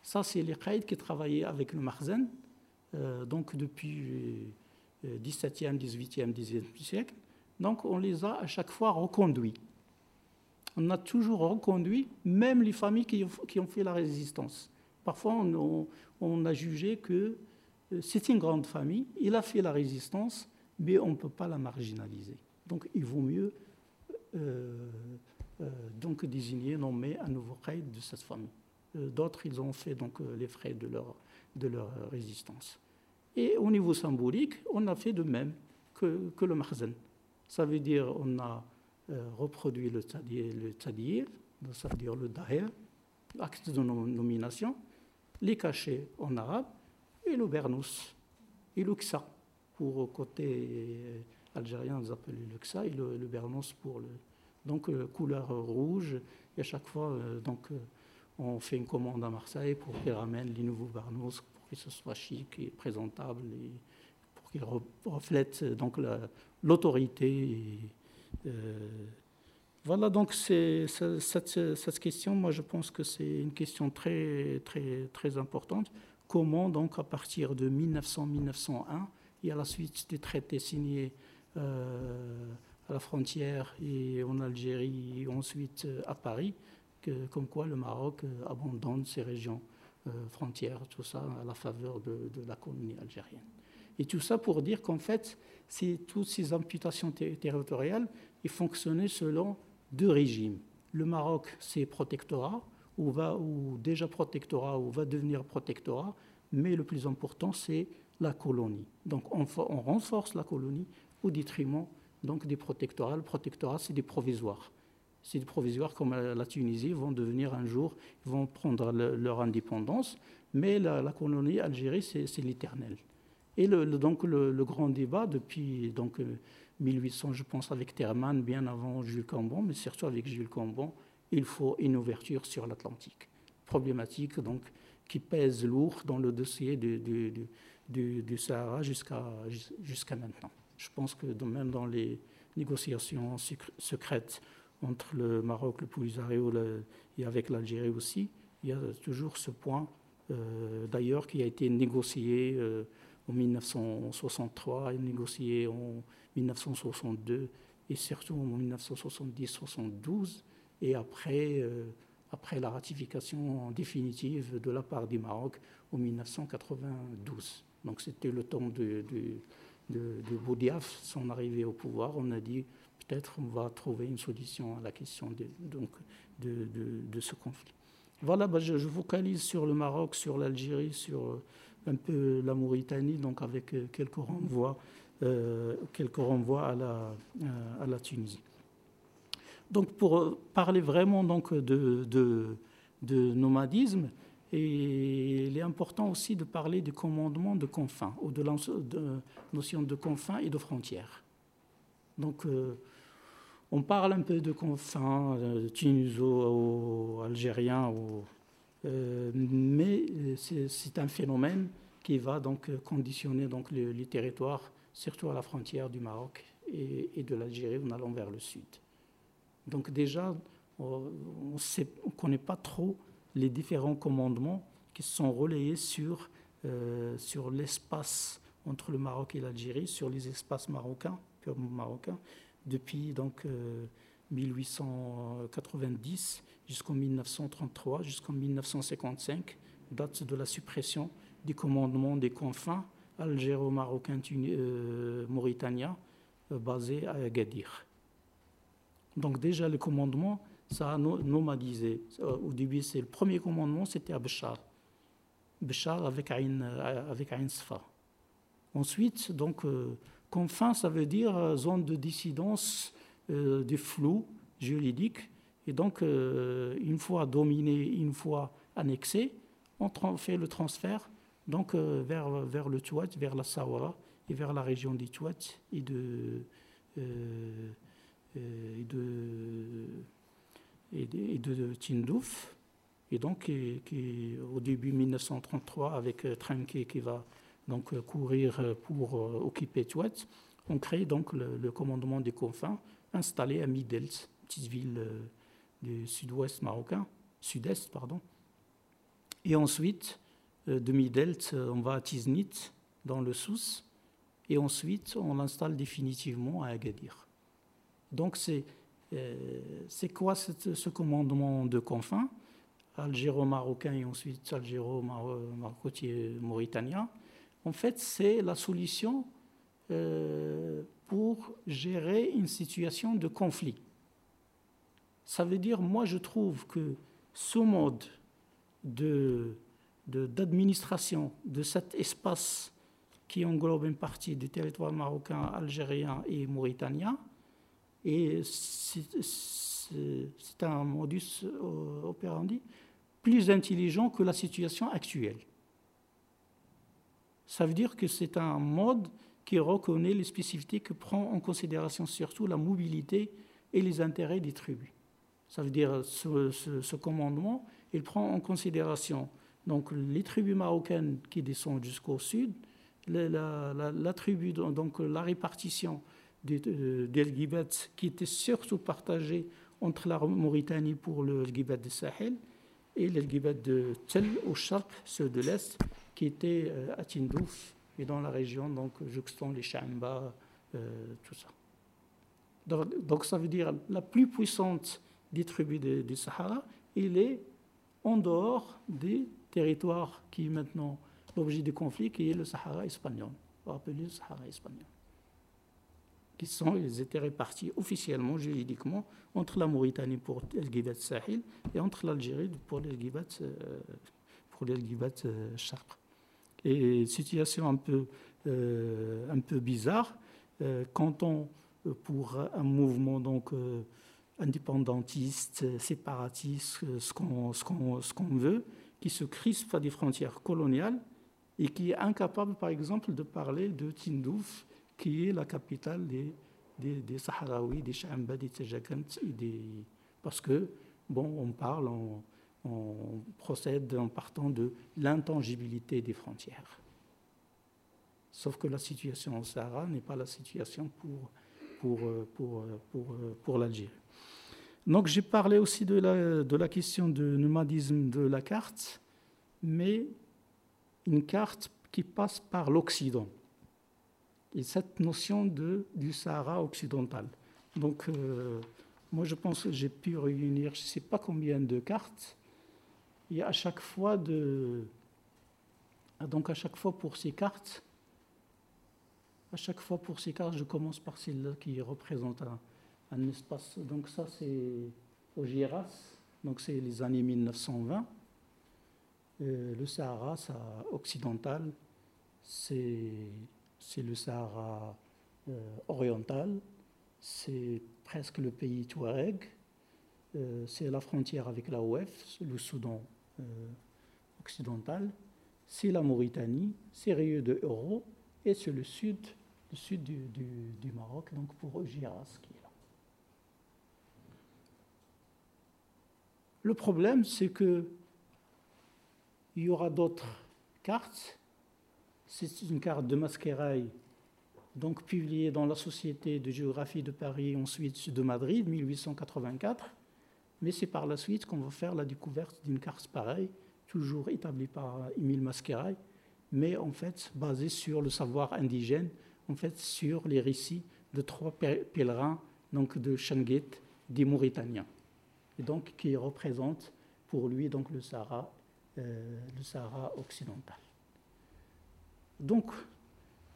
Ça, c'est les Qaïd qui travaillaient avec le Marzen, euh, donc depuis le 17e, 18e, 19e siècle. Donc on les a à chaque fois reconduits. On a toujours reconduit, même les familles qui ont fait la résistance. Parfois, on, a jugé que euh, c'est une grande famille, il a fait la résistance, mais on ne peut pas la marginaliser. Donc il vaut mieux euh, euh, donc désigner, nommer un nouveau raid de cette famille. D'autres, ils ont fait donc les frais de leur, de leur résistance. Et au niveau symbolique, on a fait de même que, que le Marzen. Ça veut dire on a reproduit le tzadiyeh, le c'est-à-dire le daher, l'acte de nomination, les cachets en arabe, et le bernous, et le ksa, pour côté algérien, ils appellent le et le, bernous pour le. Donc, couleur rouge, et à chaque fois, donc, on fait une commande à Marseille pour qu'ils ramènent les nouveaux bernous, pour que ce soit chic et présentable, et pour qu'ils reflètent donc l'autorité. Euh, voilà, donc cette, question, moi je pense que c'est une question très, très, très importante. Comment donc à partir de 1900-1901 et à la suite des traités signés euh, à la frontière et en Algérie et ensuite euh, à Paris, comme quoi le Maroc euh, abandonne ses régions frontières, tout ça à la faveur de, la colonie algérienne. Et tout ça pour dire qu'en fait, toutes ces imputations territoriales, ils fonctionnaient selon deux régimes. Le Maroc, c'est protectorat, ou, va, ou déjà protectorat, ou va devenir protectorat, mais le plus important, c'est la colonie. Donc on, renforce la colonie au détriment donc, des protectorats. Le protectorat, c'est des provisoires. C'est des provisoires comme la Tunisie vont devenir un jour, vont prendre le, leur indépendance, mais la, colonie Algérie, c'est l'éternel. Et le, donc le, grand débat depuis donc, 1800, je pense, avec Therman, bien avant Jules Cambon, mais surtout avec Jules Cambon, il faut une ouverture sur l'Atlantique. Problématique donc qui pèse lourd dans le dossier du, Sahara jusqu'à jusqu'à maintenant. Je pense que même dans les négociations secrètes entre le Maroc, le Polisario et avec l'Algérie aussi, il y a toujours ce point, euh, d'ailleurs, qui a été négocié euh, en 1963 et négocié en 1962 et surtout en 1970-72 et après, euh, après la ratification définitive de la part du Maroc en 1992. Donc c'était le temps de, de, Boudiaf, son arrivée au pouvoir. On a dit peut-être on va trouver une solution à la question de, donc, de, ce conflit. Voilà, bah je, je, vocalise sur le Maroc, sur l'Algérie, sur un peu la Mauritanie, donc avec euh, quelques renvois, euh, quelques renvois à, la, euh, à la Tunisie. Donc pour parler vraiment donc de, de, nomadisme, il est important aussi de parler du commandement de confins, ou de la notion de confins et de frontières. Donc, euh, on parle un peu de confins euh, tuniso-algériens, euh, mais c'est un phénomène qui va donc conditionner donc les, les, territoires, surtout à la frontière du Maroc et, de l'Algérie en allant vers le sud. Donc déjà, on ne connaît pas trop les différents commandements qui sont relayés sur, euh, sur l'espace entre le Maroc et l'Algérie, sur les espaces marocains, purement marocains, depuis donc euh, 1890 jusqu'en 1933, jusqu'en 1955, date de la suppression du commandement des confins algéro-marocain euh, euh, basé à Agadir. Donc déjà le commandement, ça a nomadisé. Euh, au début, c'est le premier commandement, c'était à Béchar. Béchar avec Aïn, avec Aïn Sfa. Ensuite, donc, euh, confin, ça veut dire zone de dissidence euh, du flou juridique. Et donc, une fois dominé, une fois annexé, on fait le transfert donc, euh, vers, vers le Touat, vers la Sahara et vers la région du Touat et de, euh, et de, et de, Tindouf. Et donc, qui, au début 1933, avec Trenquet qui va donc courir pour occuper Touat, on crée donc le, le commandement des confins installé à Midels, petite ville euh, du sud-ouest marocain, sud-est, pardon. Et ensuite, euh, de Midelt, on va à Tiznit, dans le Sousse, et ensuite, on l'installe définitivement à Agadir. Donc, c'est euh, quoi ce commandement de confins? Algéro-marocain et ensuite algéro-marocotier-mauritanien En fait, c'est la solution euh, pour gérer une situation de conflit. Ça veut dire, moi, je trouve que ce mode d'administration de, cet espace qui englobe une partie du territoire marocain, algérien et mauritanien Et c'est un modus operandi plus intelligent que la situation actuelle. Ça veut dire que c'est un mode qui reconnaît les spécificités, qui prend en considération surtout la mobilité et les intérêts des tribus. Ça veut dire ce, ce, commandement, il prend en considération donc les tribus marocaines qui descendent jusqu'au sud, la, tribu, donc la répartition des euh, Gibet qui était surtout partagée entre la Mauritanie pour le Gibet de Sahel et le Gibet de Tel au Charq, ceux de l'Est, qui était euh, à Tindouf et dans la région, donc juxtant les Chamba, euh, tout ça. Donc, ça veut dire la plus puissante des tribus du Sahara, il est en dehors des territoires qui est maintenant l'objet du conflit, qui est le Sahara espagnol, appelé le Sahara espagnol. Qui sont, ils étaient répartis officiellement, juridiquement, entre la Mauritanie pour El Ghibat Sahel et entre l'Algérie pour El Ghibat, euh, pour El Ghibat et situation un peu, euh, un peu bizarre, euh, quand on, pour un mouvement donc, euh, indépendantiste, séparatiste, ce qu'on ce qu'on veut, qui se crispe à des frontières coloniales et qui est incapable, par exemple, de parler de Tindouf, qui est la capitale des, des, des Sahraouis, des Chamba, des parce que, bon, on parle, en on procède en partant de l'intangibilité des frontières. Sauf que la situation au Sahara n'est pas la situation pour, pour, pour, pour, pour l'Algérie. Donc j'ai parlé aussi de la, question du nomadisme de la carte, mais une carte qui passe par l'Occident. Et cette notion de, du Sahara occidental. Donc euh, moi je pense que j'ai pu réunir je ne sais pas combien de cartes et à chaque fois de donc à chaque fois pour ces cartes à chaque fois pour ces cartes je commence par celle-là qui représente un, espace. Donc ça c'est au Giras. Donc c'est les années 1920 le Sahara ça occidental c'est le Sahara euh, oriental. C'est presque le pays Touareg. Euh, c'est la frontière avec la OF, le Soudan euh, occidentale, c'est la Mauritanie, c'est Rio de Euro, et c'est le sud, le sud du, du, Maroc, donc pour Giras qui est là. Le problème, c'est que il y aura d'autres cartes. C'est une carte de Masquerail, donc publiée dans la Société de géographie de Paris, ensuite de Madrid, 1884. Mais c'est par la suite qu'on va faire la découverte d'une carte pareille, toujours établie par Émile Masquerail, mais en fait basée sur le savoir indigène, en fait sur les récits de trois pèlerins donc de Shanguet, des Mauritaniens, donc qui représentent pour lui donc le Sahara, euh, le Sahara occidental. Donc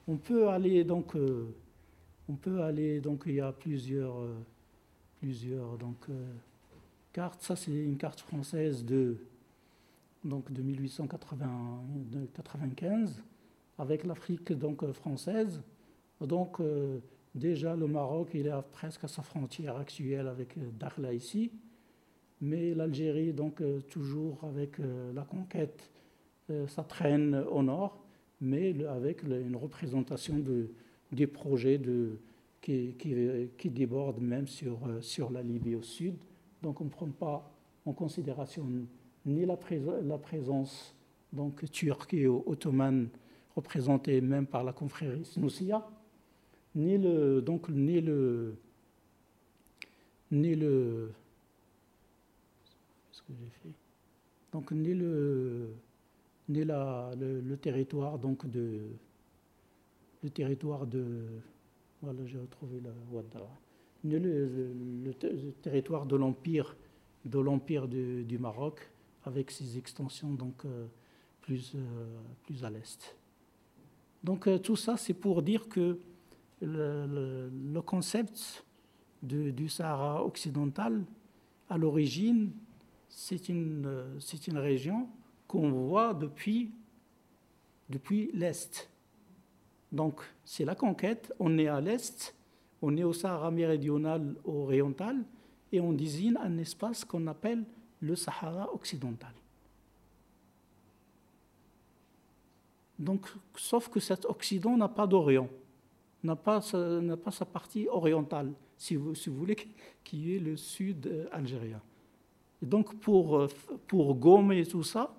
on peut aller donc euh, on peut aller donc il y a plusieurs euh, plusieurs donc carte. Ça, c'est une carte française de, donc de 1895 avec l'Afrique donc française. Donc déjà le Maroc, il est presque à sa frontière actuelle avec Dakhla ici, mais l'Algérie donc euh, toujours avec la conquête, ça traîne au nord, mais avec une représentation de, des projets qui, qui, débordent même sur, sur la Libye au sud. Donc on ne prend pas en considération ni la, présence donc, turque et ottomane représentée même par la confrérie Snoussia, ni le donc ni le ni le que j'ai fait donc ni le ni la, le, territoire donc de le territoire de voilà j'ai retrouvé la Ouattara le, territoire de l'empire de l'empire du, Maroc avec ses extensions donc euh, plus euh, plus à l'est. Donc euh, tout ça c'est pour dire que le, concept du Sahara occidental à l'origine c'est une c'est une région qu'on voit depuis l'est. Donc c'est la conquête, on est à l'est on est au Sahara méridional oriental et on désigne un espace qu'on appelle le Sahara occidental. Donc, sauf que cet Occident n'a pas d'Orient, n'a pas, sa partie orientale, si vous, si vous voulez, qui est le sud algérien. Donc, pour, pour gommer tout ça,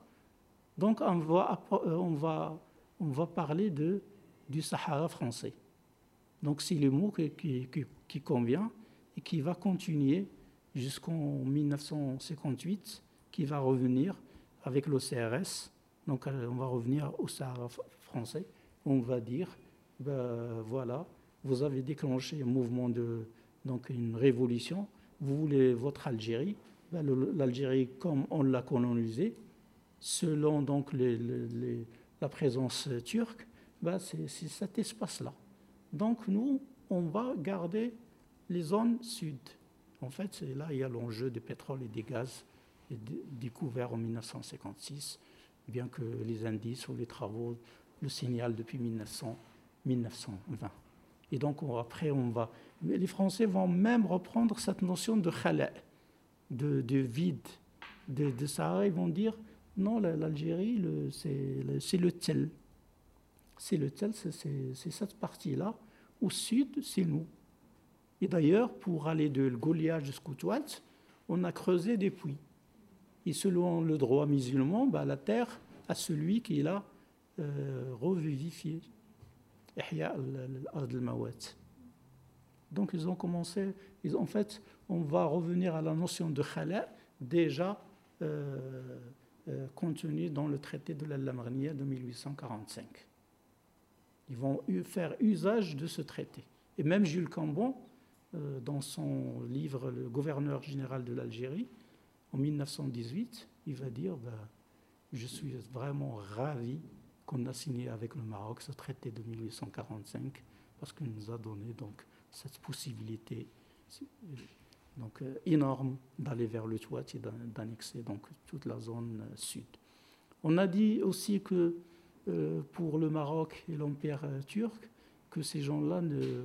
donc on va, on va, on va parler de, du Sahara français. Donc, c'est le mot qui, qui, convient et qui va continuer jusqu'en 1958, qui va revenir avec l'OCRS donc euh, on va revenir au Sahara français. On va dire, ben, voilà, vous avez déclenché un mouvement de, donc une révolution. Vous voulez votre Algérie. Ben, L'Algérie, comme on l'a colonisée, selon donc la présence turque, ben, c'est cet espace-là. Donc nous, on va garder les zones sud. En fait, là il y a l'enjeu du pétrole et des gaz découverts en 1956 bien que les indices ou les travaux le signalent depuis 1900, 1920. Et donc après, on va. Les Français vont même reprendre cette notion de khala, de, vide, de, de, Sahara. Ils vont dire non, l'Algérie, c'est le tel. C'est le tel, c'est cette partie-là. Au sud, c'est nous. Et d'ailleurs, pour aller de Goliath jusqu'au Touat, on a creusé des puits. Et selon le droit musulman, bah, la terre à celui qui l'a euh, revivifié. Donc ils ont commencé, en fait, on va revenir à la notion de khala déjà euh, euh, contenue dans le traité de la de 1845. Ils vont faire usage de ce traité. Et même Jules Cambon, dans son livre Le gouverneur général de l'Algérie, en 1918, il va dire ben, Je suis vraiment ravi qu'on a signé avec le Maroc ce traité de 1845 parce qu'il nous a donné donc cette possibilité donc, euh, énorme d'aller vers le Touat et d'annexer donc toute la zone euh, sud. On a dit aussi que euh, pour le Maroc et l'Empire turc, que ces gens-là ne,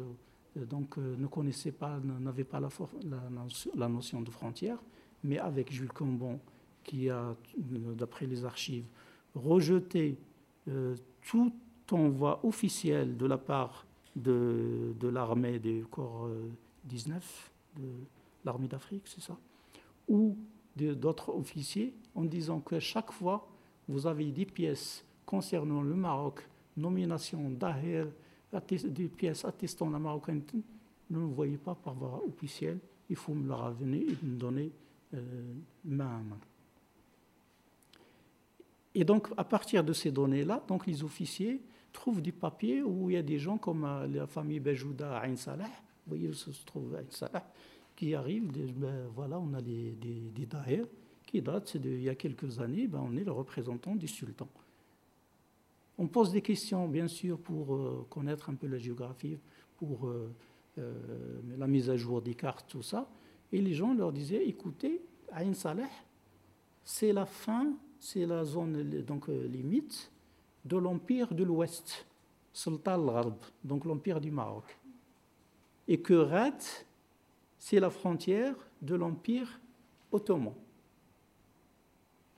donc, ne connaissaient pas, n'avaient pas la, notion de frontière, mais avec Jules Combon, qui a, d'après les archives, rejeté euh, tout envoi officiel de la part de, de l'armée du corps 19, euh, de l'armée d'Afrique, c'est ça, ou d'autres officiers, en disant que chaque fois, vous avez des pièces concernant le Maroc, nomination d'Ahir, des pièces attestant la marocaine, ne le voyez pas par voie officielle, il faut me la revenir et me donner euh, main à main. Et donc, à partir de ces données-là, donc les officiers trouvent des papiers où il y a des gens comme euh, la famille Bejouda à Ain Salah, vous voyez où se trouve Ain Salah, qui arrivent, ben, voilà, on a des, des, qui datent d'il y a quelques années, ben, on est le représentant du sultan. On pose des questions, bien sûr, pour euh, connaître un peu la géographie, pour euh, la mise à jour des cartes, tout ça. Et les gens leur disaient, écoutez, Ain Salah, c'est la fin c'est la zone donc, limite de l'Empire de l'Ouest, Sultan al donc l'Empire du Maroc. Et que Rat, c'est la frontière de l'Empire ottoman.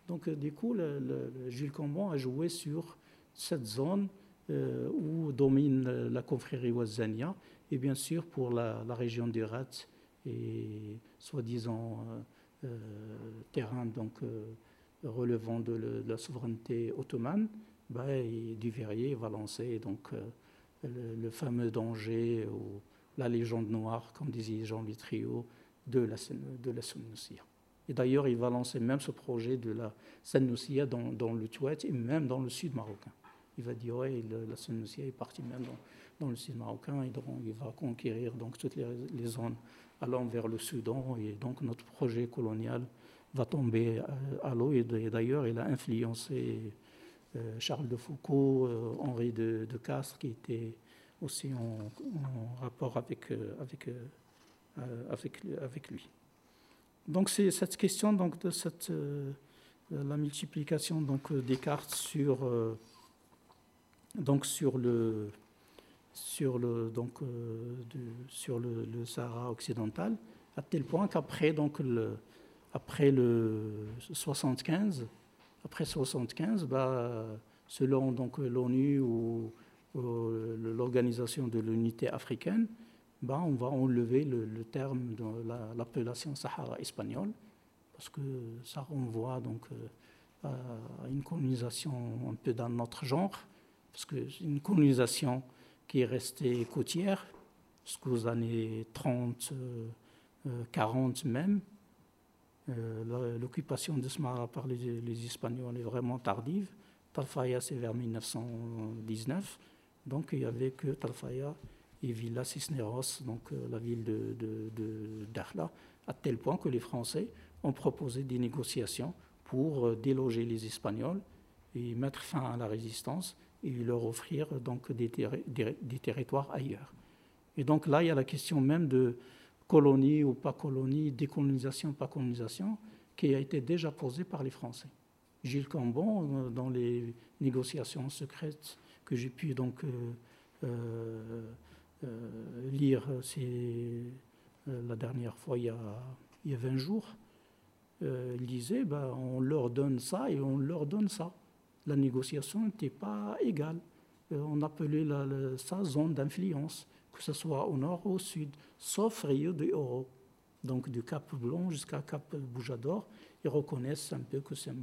Donc, euh, du coup, le, Jules Cambon a joué sur cette zone euh, où domine la confrérie ouazania, et bien sûr pour la, région du Rat et soi-disant terrain donc, relevant de, la souveraineté ottomane, bah, Duveyrier va lancer donc, euh, le, fameux danger ou la légende noire, comme disait Jean Litrio, de la, de la Et d'ailleurs, il va lancer même ce projet de la Senussia dans, dans le Touet et même dans le sud marocain. Il va dire, oui, la Senussia est partie même dans, le sud marocain et il va conquérir donc, toutes les, zones allant vers le Soudan. Et donc notre projet colonial va tomber euh, à l'eau. Et d'ailleurs, il a influencé Charles de Foucault, euh, Henri de, Castres, qui était aussi en, rapport avec, avec, lui. Donc c'est cette question donc, de cette, la multiplication donc, des cartes sur, le, Sahara occidental, à tel point qu'après le, après le 75, après 75, bah, selon donc l'ONU ou, l'organisation de l'unité africaine, bah, on va enlever le, terme de l'appellation Sahara espagnol parce que ça renvoie donc euh, à une colonisation un peu dans notre genre, parce que c'est une colonisation qui est restée côtière jusqu'aux années 30, 40 euh, même. Euh, l'occupation de Smara par les, Espagnols est vraiment tardive. Talfaya, c'est vers 1919. Donc, il n'y avait que Talfaya et Villa Cisneros, donc la ville de, de, à tel point que les Français ont proposé des négociations pour euh, déloger les Espagnols et mettre fin à la résistance et leur offrir donc des, territoires ailleurs. Et donc là, il y a la question même de colonie ou pas colonie, décolonisation, pas colonisation, qui a été déjà posée par les Français. Gilles Cambon, euh, dans les négociations secrètes que j'ai pu donc euh, lire la dernière fois il y, a, il y a 20 jours, euh, il disait ben, on leur donne ça et on leur donne ça. La négociation n'était pas égale. Euh, on appelait la, ça zone d'influence, que ce soit au nord ou au sud, sauf Rio de Oro. Donc du Cap Blanc jusqu'à Cap Boujador, ils reconnaissent un peu que c'est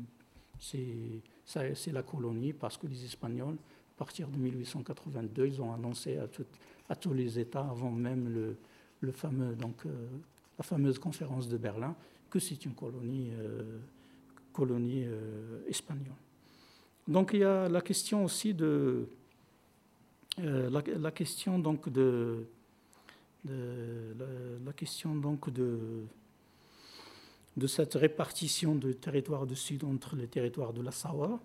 la colonie parce que les Espagnols, à partir de 1882, ils ont annoncé à, tous les États, avant même le, fameux, donc, euh, la fameuse conférence de Berlin, que c'est une colonie, euh, euh, espagnole. Donc il y a la question aussi de euh, la, question donc de, la, question donc de de cette répartition de territoire du sud entre les territoires de la Sawa,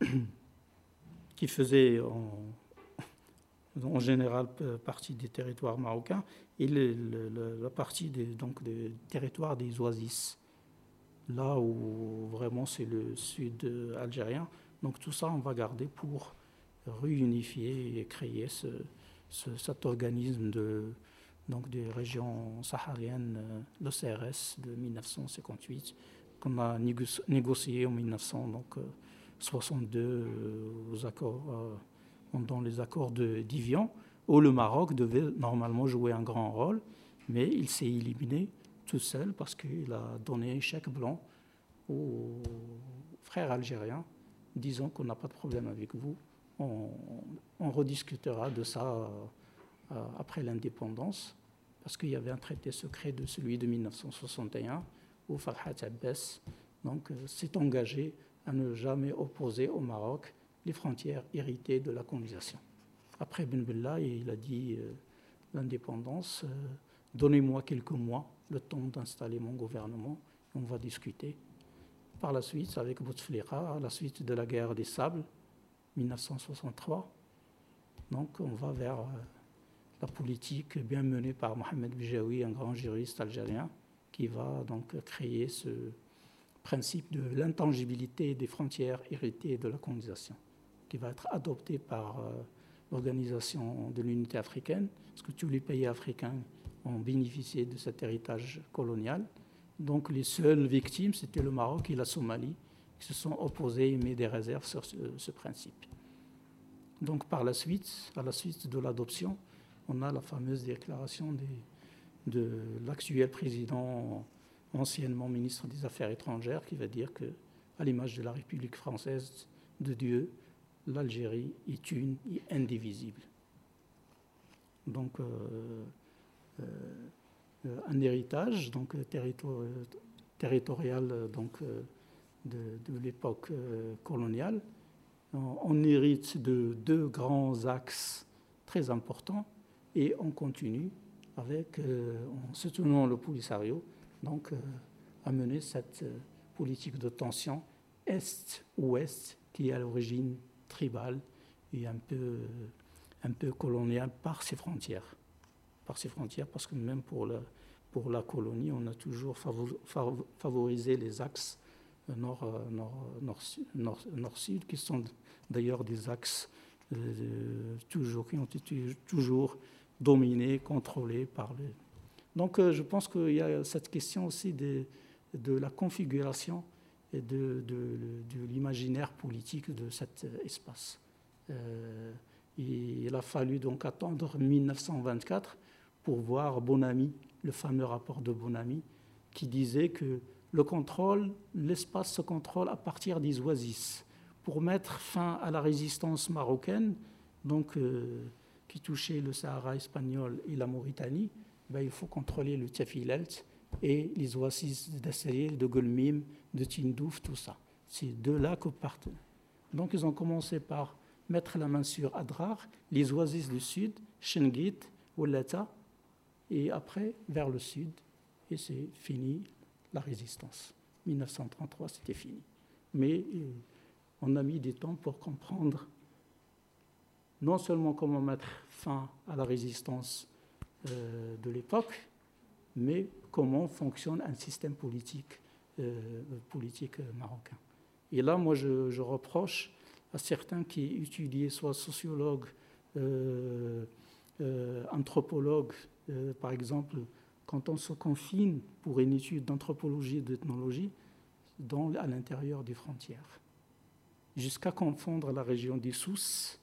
qui faisait en, en général partie des territoires marocains, et la partie donc, des territoires des oasis, là où vraiment c'est le sud algérien. Donc tout ça, on va garder pour réunifier et créer ce, cet organisme de, donc des régions sahariennes, euh, le CRS de 1958, qu'on a négocié en 1962 euh, aux accords, euh, dans les accords de Divian où le Maroc devait normalement jouer un grand rôle, mais il s'est éliminé tout seul parce qu'il a donné un chèque blanc aux frères algériens, disant qu'on n'a pas de problème avec vous, on, rediscutera de ça euh, après l'indépendance, parce qu'il y avait un traité secret de celui de 1961 où Farhat Abbas donc, euh, s'est engagé à ne jamais opposer au Maroc les frontières héritées de la colonisation. Après Ben Bella, il a dit euh, l'indépendance, euh, donnez-moi quelques mois, le temps d'installer mon gouvernement, on va discuter. Par la suite, avec Bouteflika, à la suite de la guerre des sables, 1963, donc on va vers euh, la politique bien menée par Mohamed Bijawi, un grand juriste algérien, qui va donc créer ce principe de l'intangibilité des frontières héritées de la colonisation, qui va être adopté par l'organisation de l'unité africaine, parce que tous les pays africains ont bénéficié de cet héritage colonial. Donc les seules victimes, c'était le Maroc et la Somalie, qui se sont opposés et mis des réserves sur ce, principe. Donc par la suite, à la suite de l'adoption, on a la fameuse déclaration de l'actuel président, anciennement ministre des Affaires étrangères, qui va dire que, à l'image de la République française de Dieu, l'Algérie est une et indivisible. Donc, euh, euh, un héritage donc, territorial donc, de, l'époque coloniale. On, hérite de deux grands axes très importants et on continue avec, en soutenant le Polisario, donc, à mener cette politique de tension Est-Ouest qui est à l'origine tribal et un peu, un peu colonial par ses frontières. Par ses frontières, parce que même pour la, pour la colonie, on a toujours favorisé les axes nord-sud, nord, nord, nord, qui sont d'ailleurs des axes toujours, qui ont été toujours dominés, contrôlés par les. Donc je pense qu'il y a cette question aussi de, de la configuration et de, de, l'imaginaire politique de cet espace. il a fallu donc attendre 1924 pour voir Bonamy, le fameux rapport de Bonamy, qui disait que le contrôle, l'espace se contrôle à partir des oasis. Pour mettre fin à la résistance marocaine, donc, euh, qui touchait le Sahara espagnol et la Mauritanie, ben, il faut contrôler le Tafilelt et les oasis d'Assaïl, de Golmim, de Tindouf, tout ça. C'est de là que partent. Donc ils ont commencé par mettre la main sur Adrar, les oasis du sud, Shengit, Oulata, et après vers le sud, et c'est fini la résistance. 1933, c'était fini. Mais euh, on a mis du temps pour comprendre non seulement comment mettre fin à la résistance euh, de l'époque, mais comment fonctionne un système politique, euh, politique marocain. Et là, moi, je, reproche à certains qui étudiaient soit sociologues, anthropologues, par exemple, quand on se confine pour une étude d'anthropologie et d'ethnologie à l'intérieur des frontières, jusqu'à confondre la région des Sous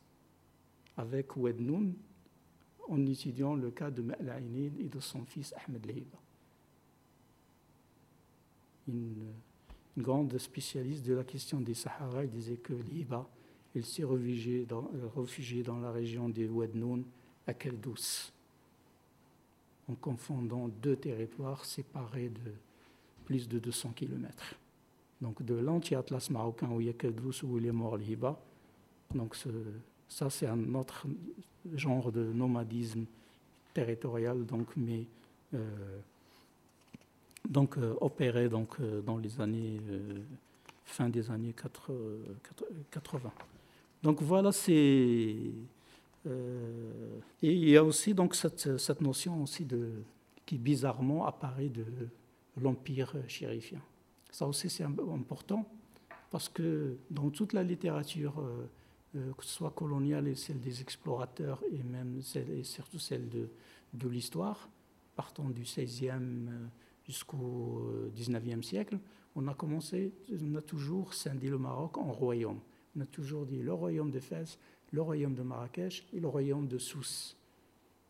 avec Wednoun en étudiant le cas de Ma'laïnid et de son fils Ahmed Leiba. Une, grande spécialiste de la question des Sahara disait que Leiba, s'est réfugié dans, réfugié dans la région des Wednoun à Keldous en confondant deux territoires séparés de plus de 200 km. Donc de l'anti-atlas marocain où il y a Kedous où il est mort Hiba. Donc ça c'est un autre genre de nomadisme territorial, donc mais euh, euh, opéré donc euh, dans les années fin des années 80. Donc voilà c'est euh, et il y a aussi donc cette, notion aussi qui bizarrement apparaît de l'empire chérifien. Ça aussi c'est important parce que dans toute la littérature, euh, euh, que ce soit coloniale et celle des explorateurs et même celle, et surtout celle de, de l'histoire, partant du 16e jusqu'au 19e siècle, on a commencé, on a toujours scindé le Maroc en royaumes. On a toujours dit le royaume de Fès, le royaume de Marrakech et le royaume de Sousse,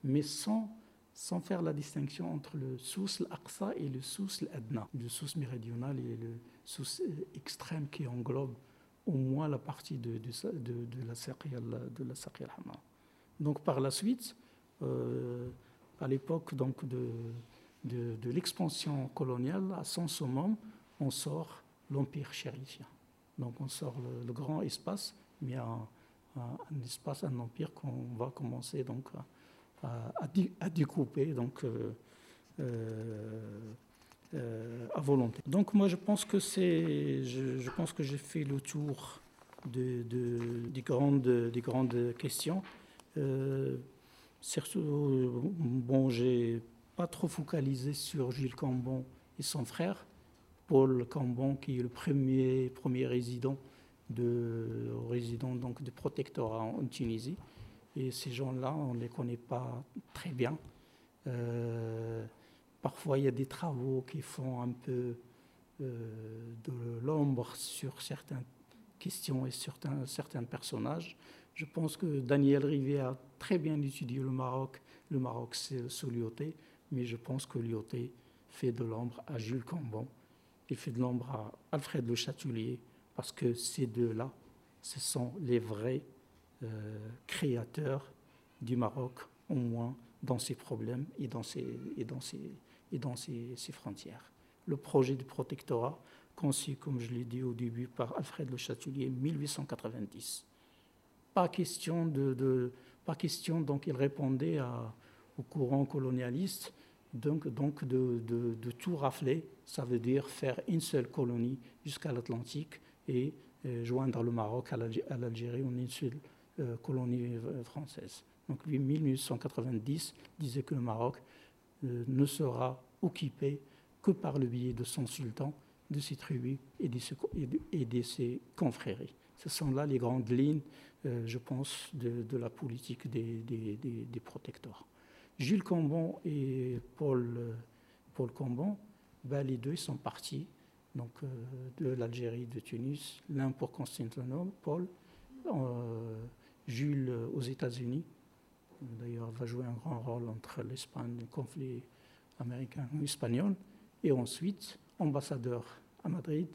mais sans, sans faire la distinction entre le Sousse l'Aqsa et le Sousse l'Adna, le Sousse méridional et le Sousse extrême qui englobe au moins la partie de, de, de, la Saqia al-Hama. Donc par la suite, euh, à l'époque donc de, de, l'expansion coloniale, à son summum, on sort l'empire chérifien. Donc on sort le, grand espace, mais en, un espace, un empire qu'on va commencer donc à, découper donc, euh, euh, à volonté. Donc moi je pense que c'est, je, pense que j'ai fait le tour de, des, grandes, des grandes questions. Euh, surtout, bon, j'ai pas trop focalisé sur Gilles Cambon et son frère, Paul Cambon, qui est le premier, premier résident de résidents donc de protectorat en Tunisie. Et ces gens-là, on ne les connaît pas très bien. Euh, parfois, il y a des travaux qui font un peu euh, de l'ombre sur certaines questions et certains, certains personnages. Je pense que Daniel Rivet a très bien étudié le Maroc. Le Maroc, c'est sous Lyoté, mais je pense que Lyoté fait de l'ombre à Jules Cambon, il fait de l'ombre à Alfred Le Châtelier, parce que ces deux-là, ce sont les vrais euh, créateurs du Maroc, au moins dans ses problèmes et dans ses, et dans ses, et dans ses, frontières. Le projet du protectorat, conçu, comme je l'ai dit au début, par Alfred Le Châtelier, 1890. Pas question de, pas question, donc il répondait à, au courant colonialiste, donc, donc de, de, tout rafler, ça veut dire faire une seule colonie jusqu'à l'Atlantique et euh, joindre le Maroc à l'Algérie en une seule euh, colonie euh, française. Donc lui, 1890, disait que le Maroc ne sera occupé que par le biais de son sultan de ses tribus et de, ses confréries. Ce sont là les grandes lignes, euh, je pense, de, la politique des, des, protecteurs. Jules Cambon et Paul, Paul Cambon, ben, les deux sont partis donc, euh, de l'Algérie, de Tunis, l'un pour Constantinople, Paul, euh, Jules aux États-Unis. D'ailleurs, va jouer un grand rôle entre l'Espagne, le conflit américain-espagnol. Et ensuite, ambassadeur à Madrid,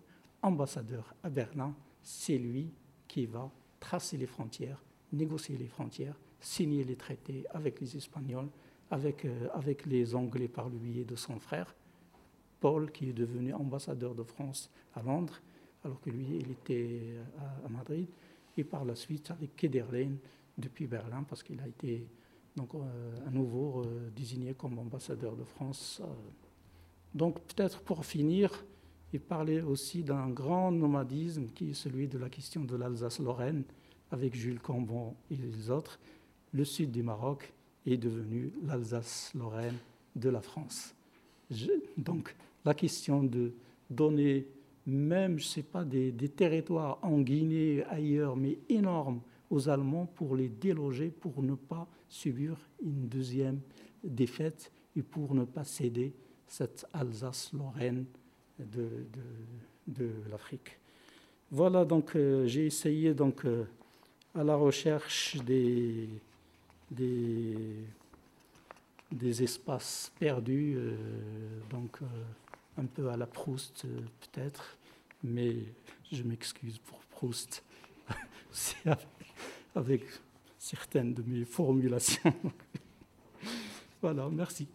ambassadeur à Berlin, c'est lui qui va tracer les frontières, négocier les frontières, signer les traités avec les Espagnols, avec, euh, avec les Anglais par le biais de son frère, Paul, qui est devenu ambassadeur de France à Londres, alors que lui, il était à, Madrid, et par la suite avec Kederlein depuis Berlin, parce qu'il a été donc, euh, à nouveau euh, désigné comme ambassadeur de France. Donc peut-être pour finir, il parlait aussi d'un grand nomadisme qui est celui de la question de l'Alsace-Lorraine avec Jules Cambon et les autres. Le sud du Maroc est devenu l'Alsace-Lorraine de la France. donc la question de donner même, je ne sais pas, des, territoires en Guinée, ailleurs, mais énormes aux Allemands pour les déloger, pour ne pas subir une deuxième défaite et pour ne pas céder cette Alsace-Lorraine de, l'Afrique. Voilà, donc euh, j'ai essayé donc, euh, à la recherche des, des, des espaces perdus, euh, donc un peu à la Proust peut-être, mais je m'excuse pour Proust, avec, avec certaines de mes formulations. voilà, merci.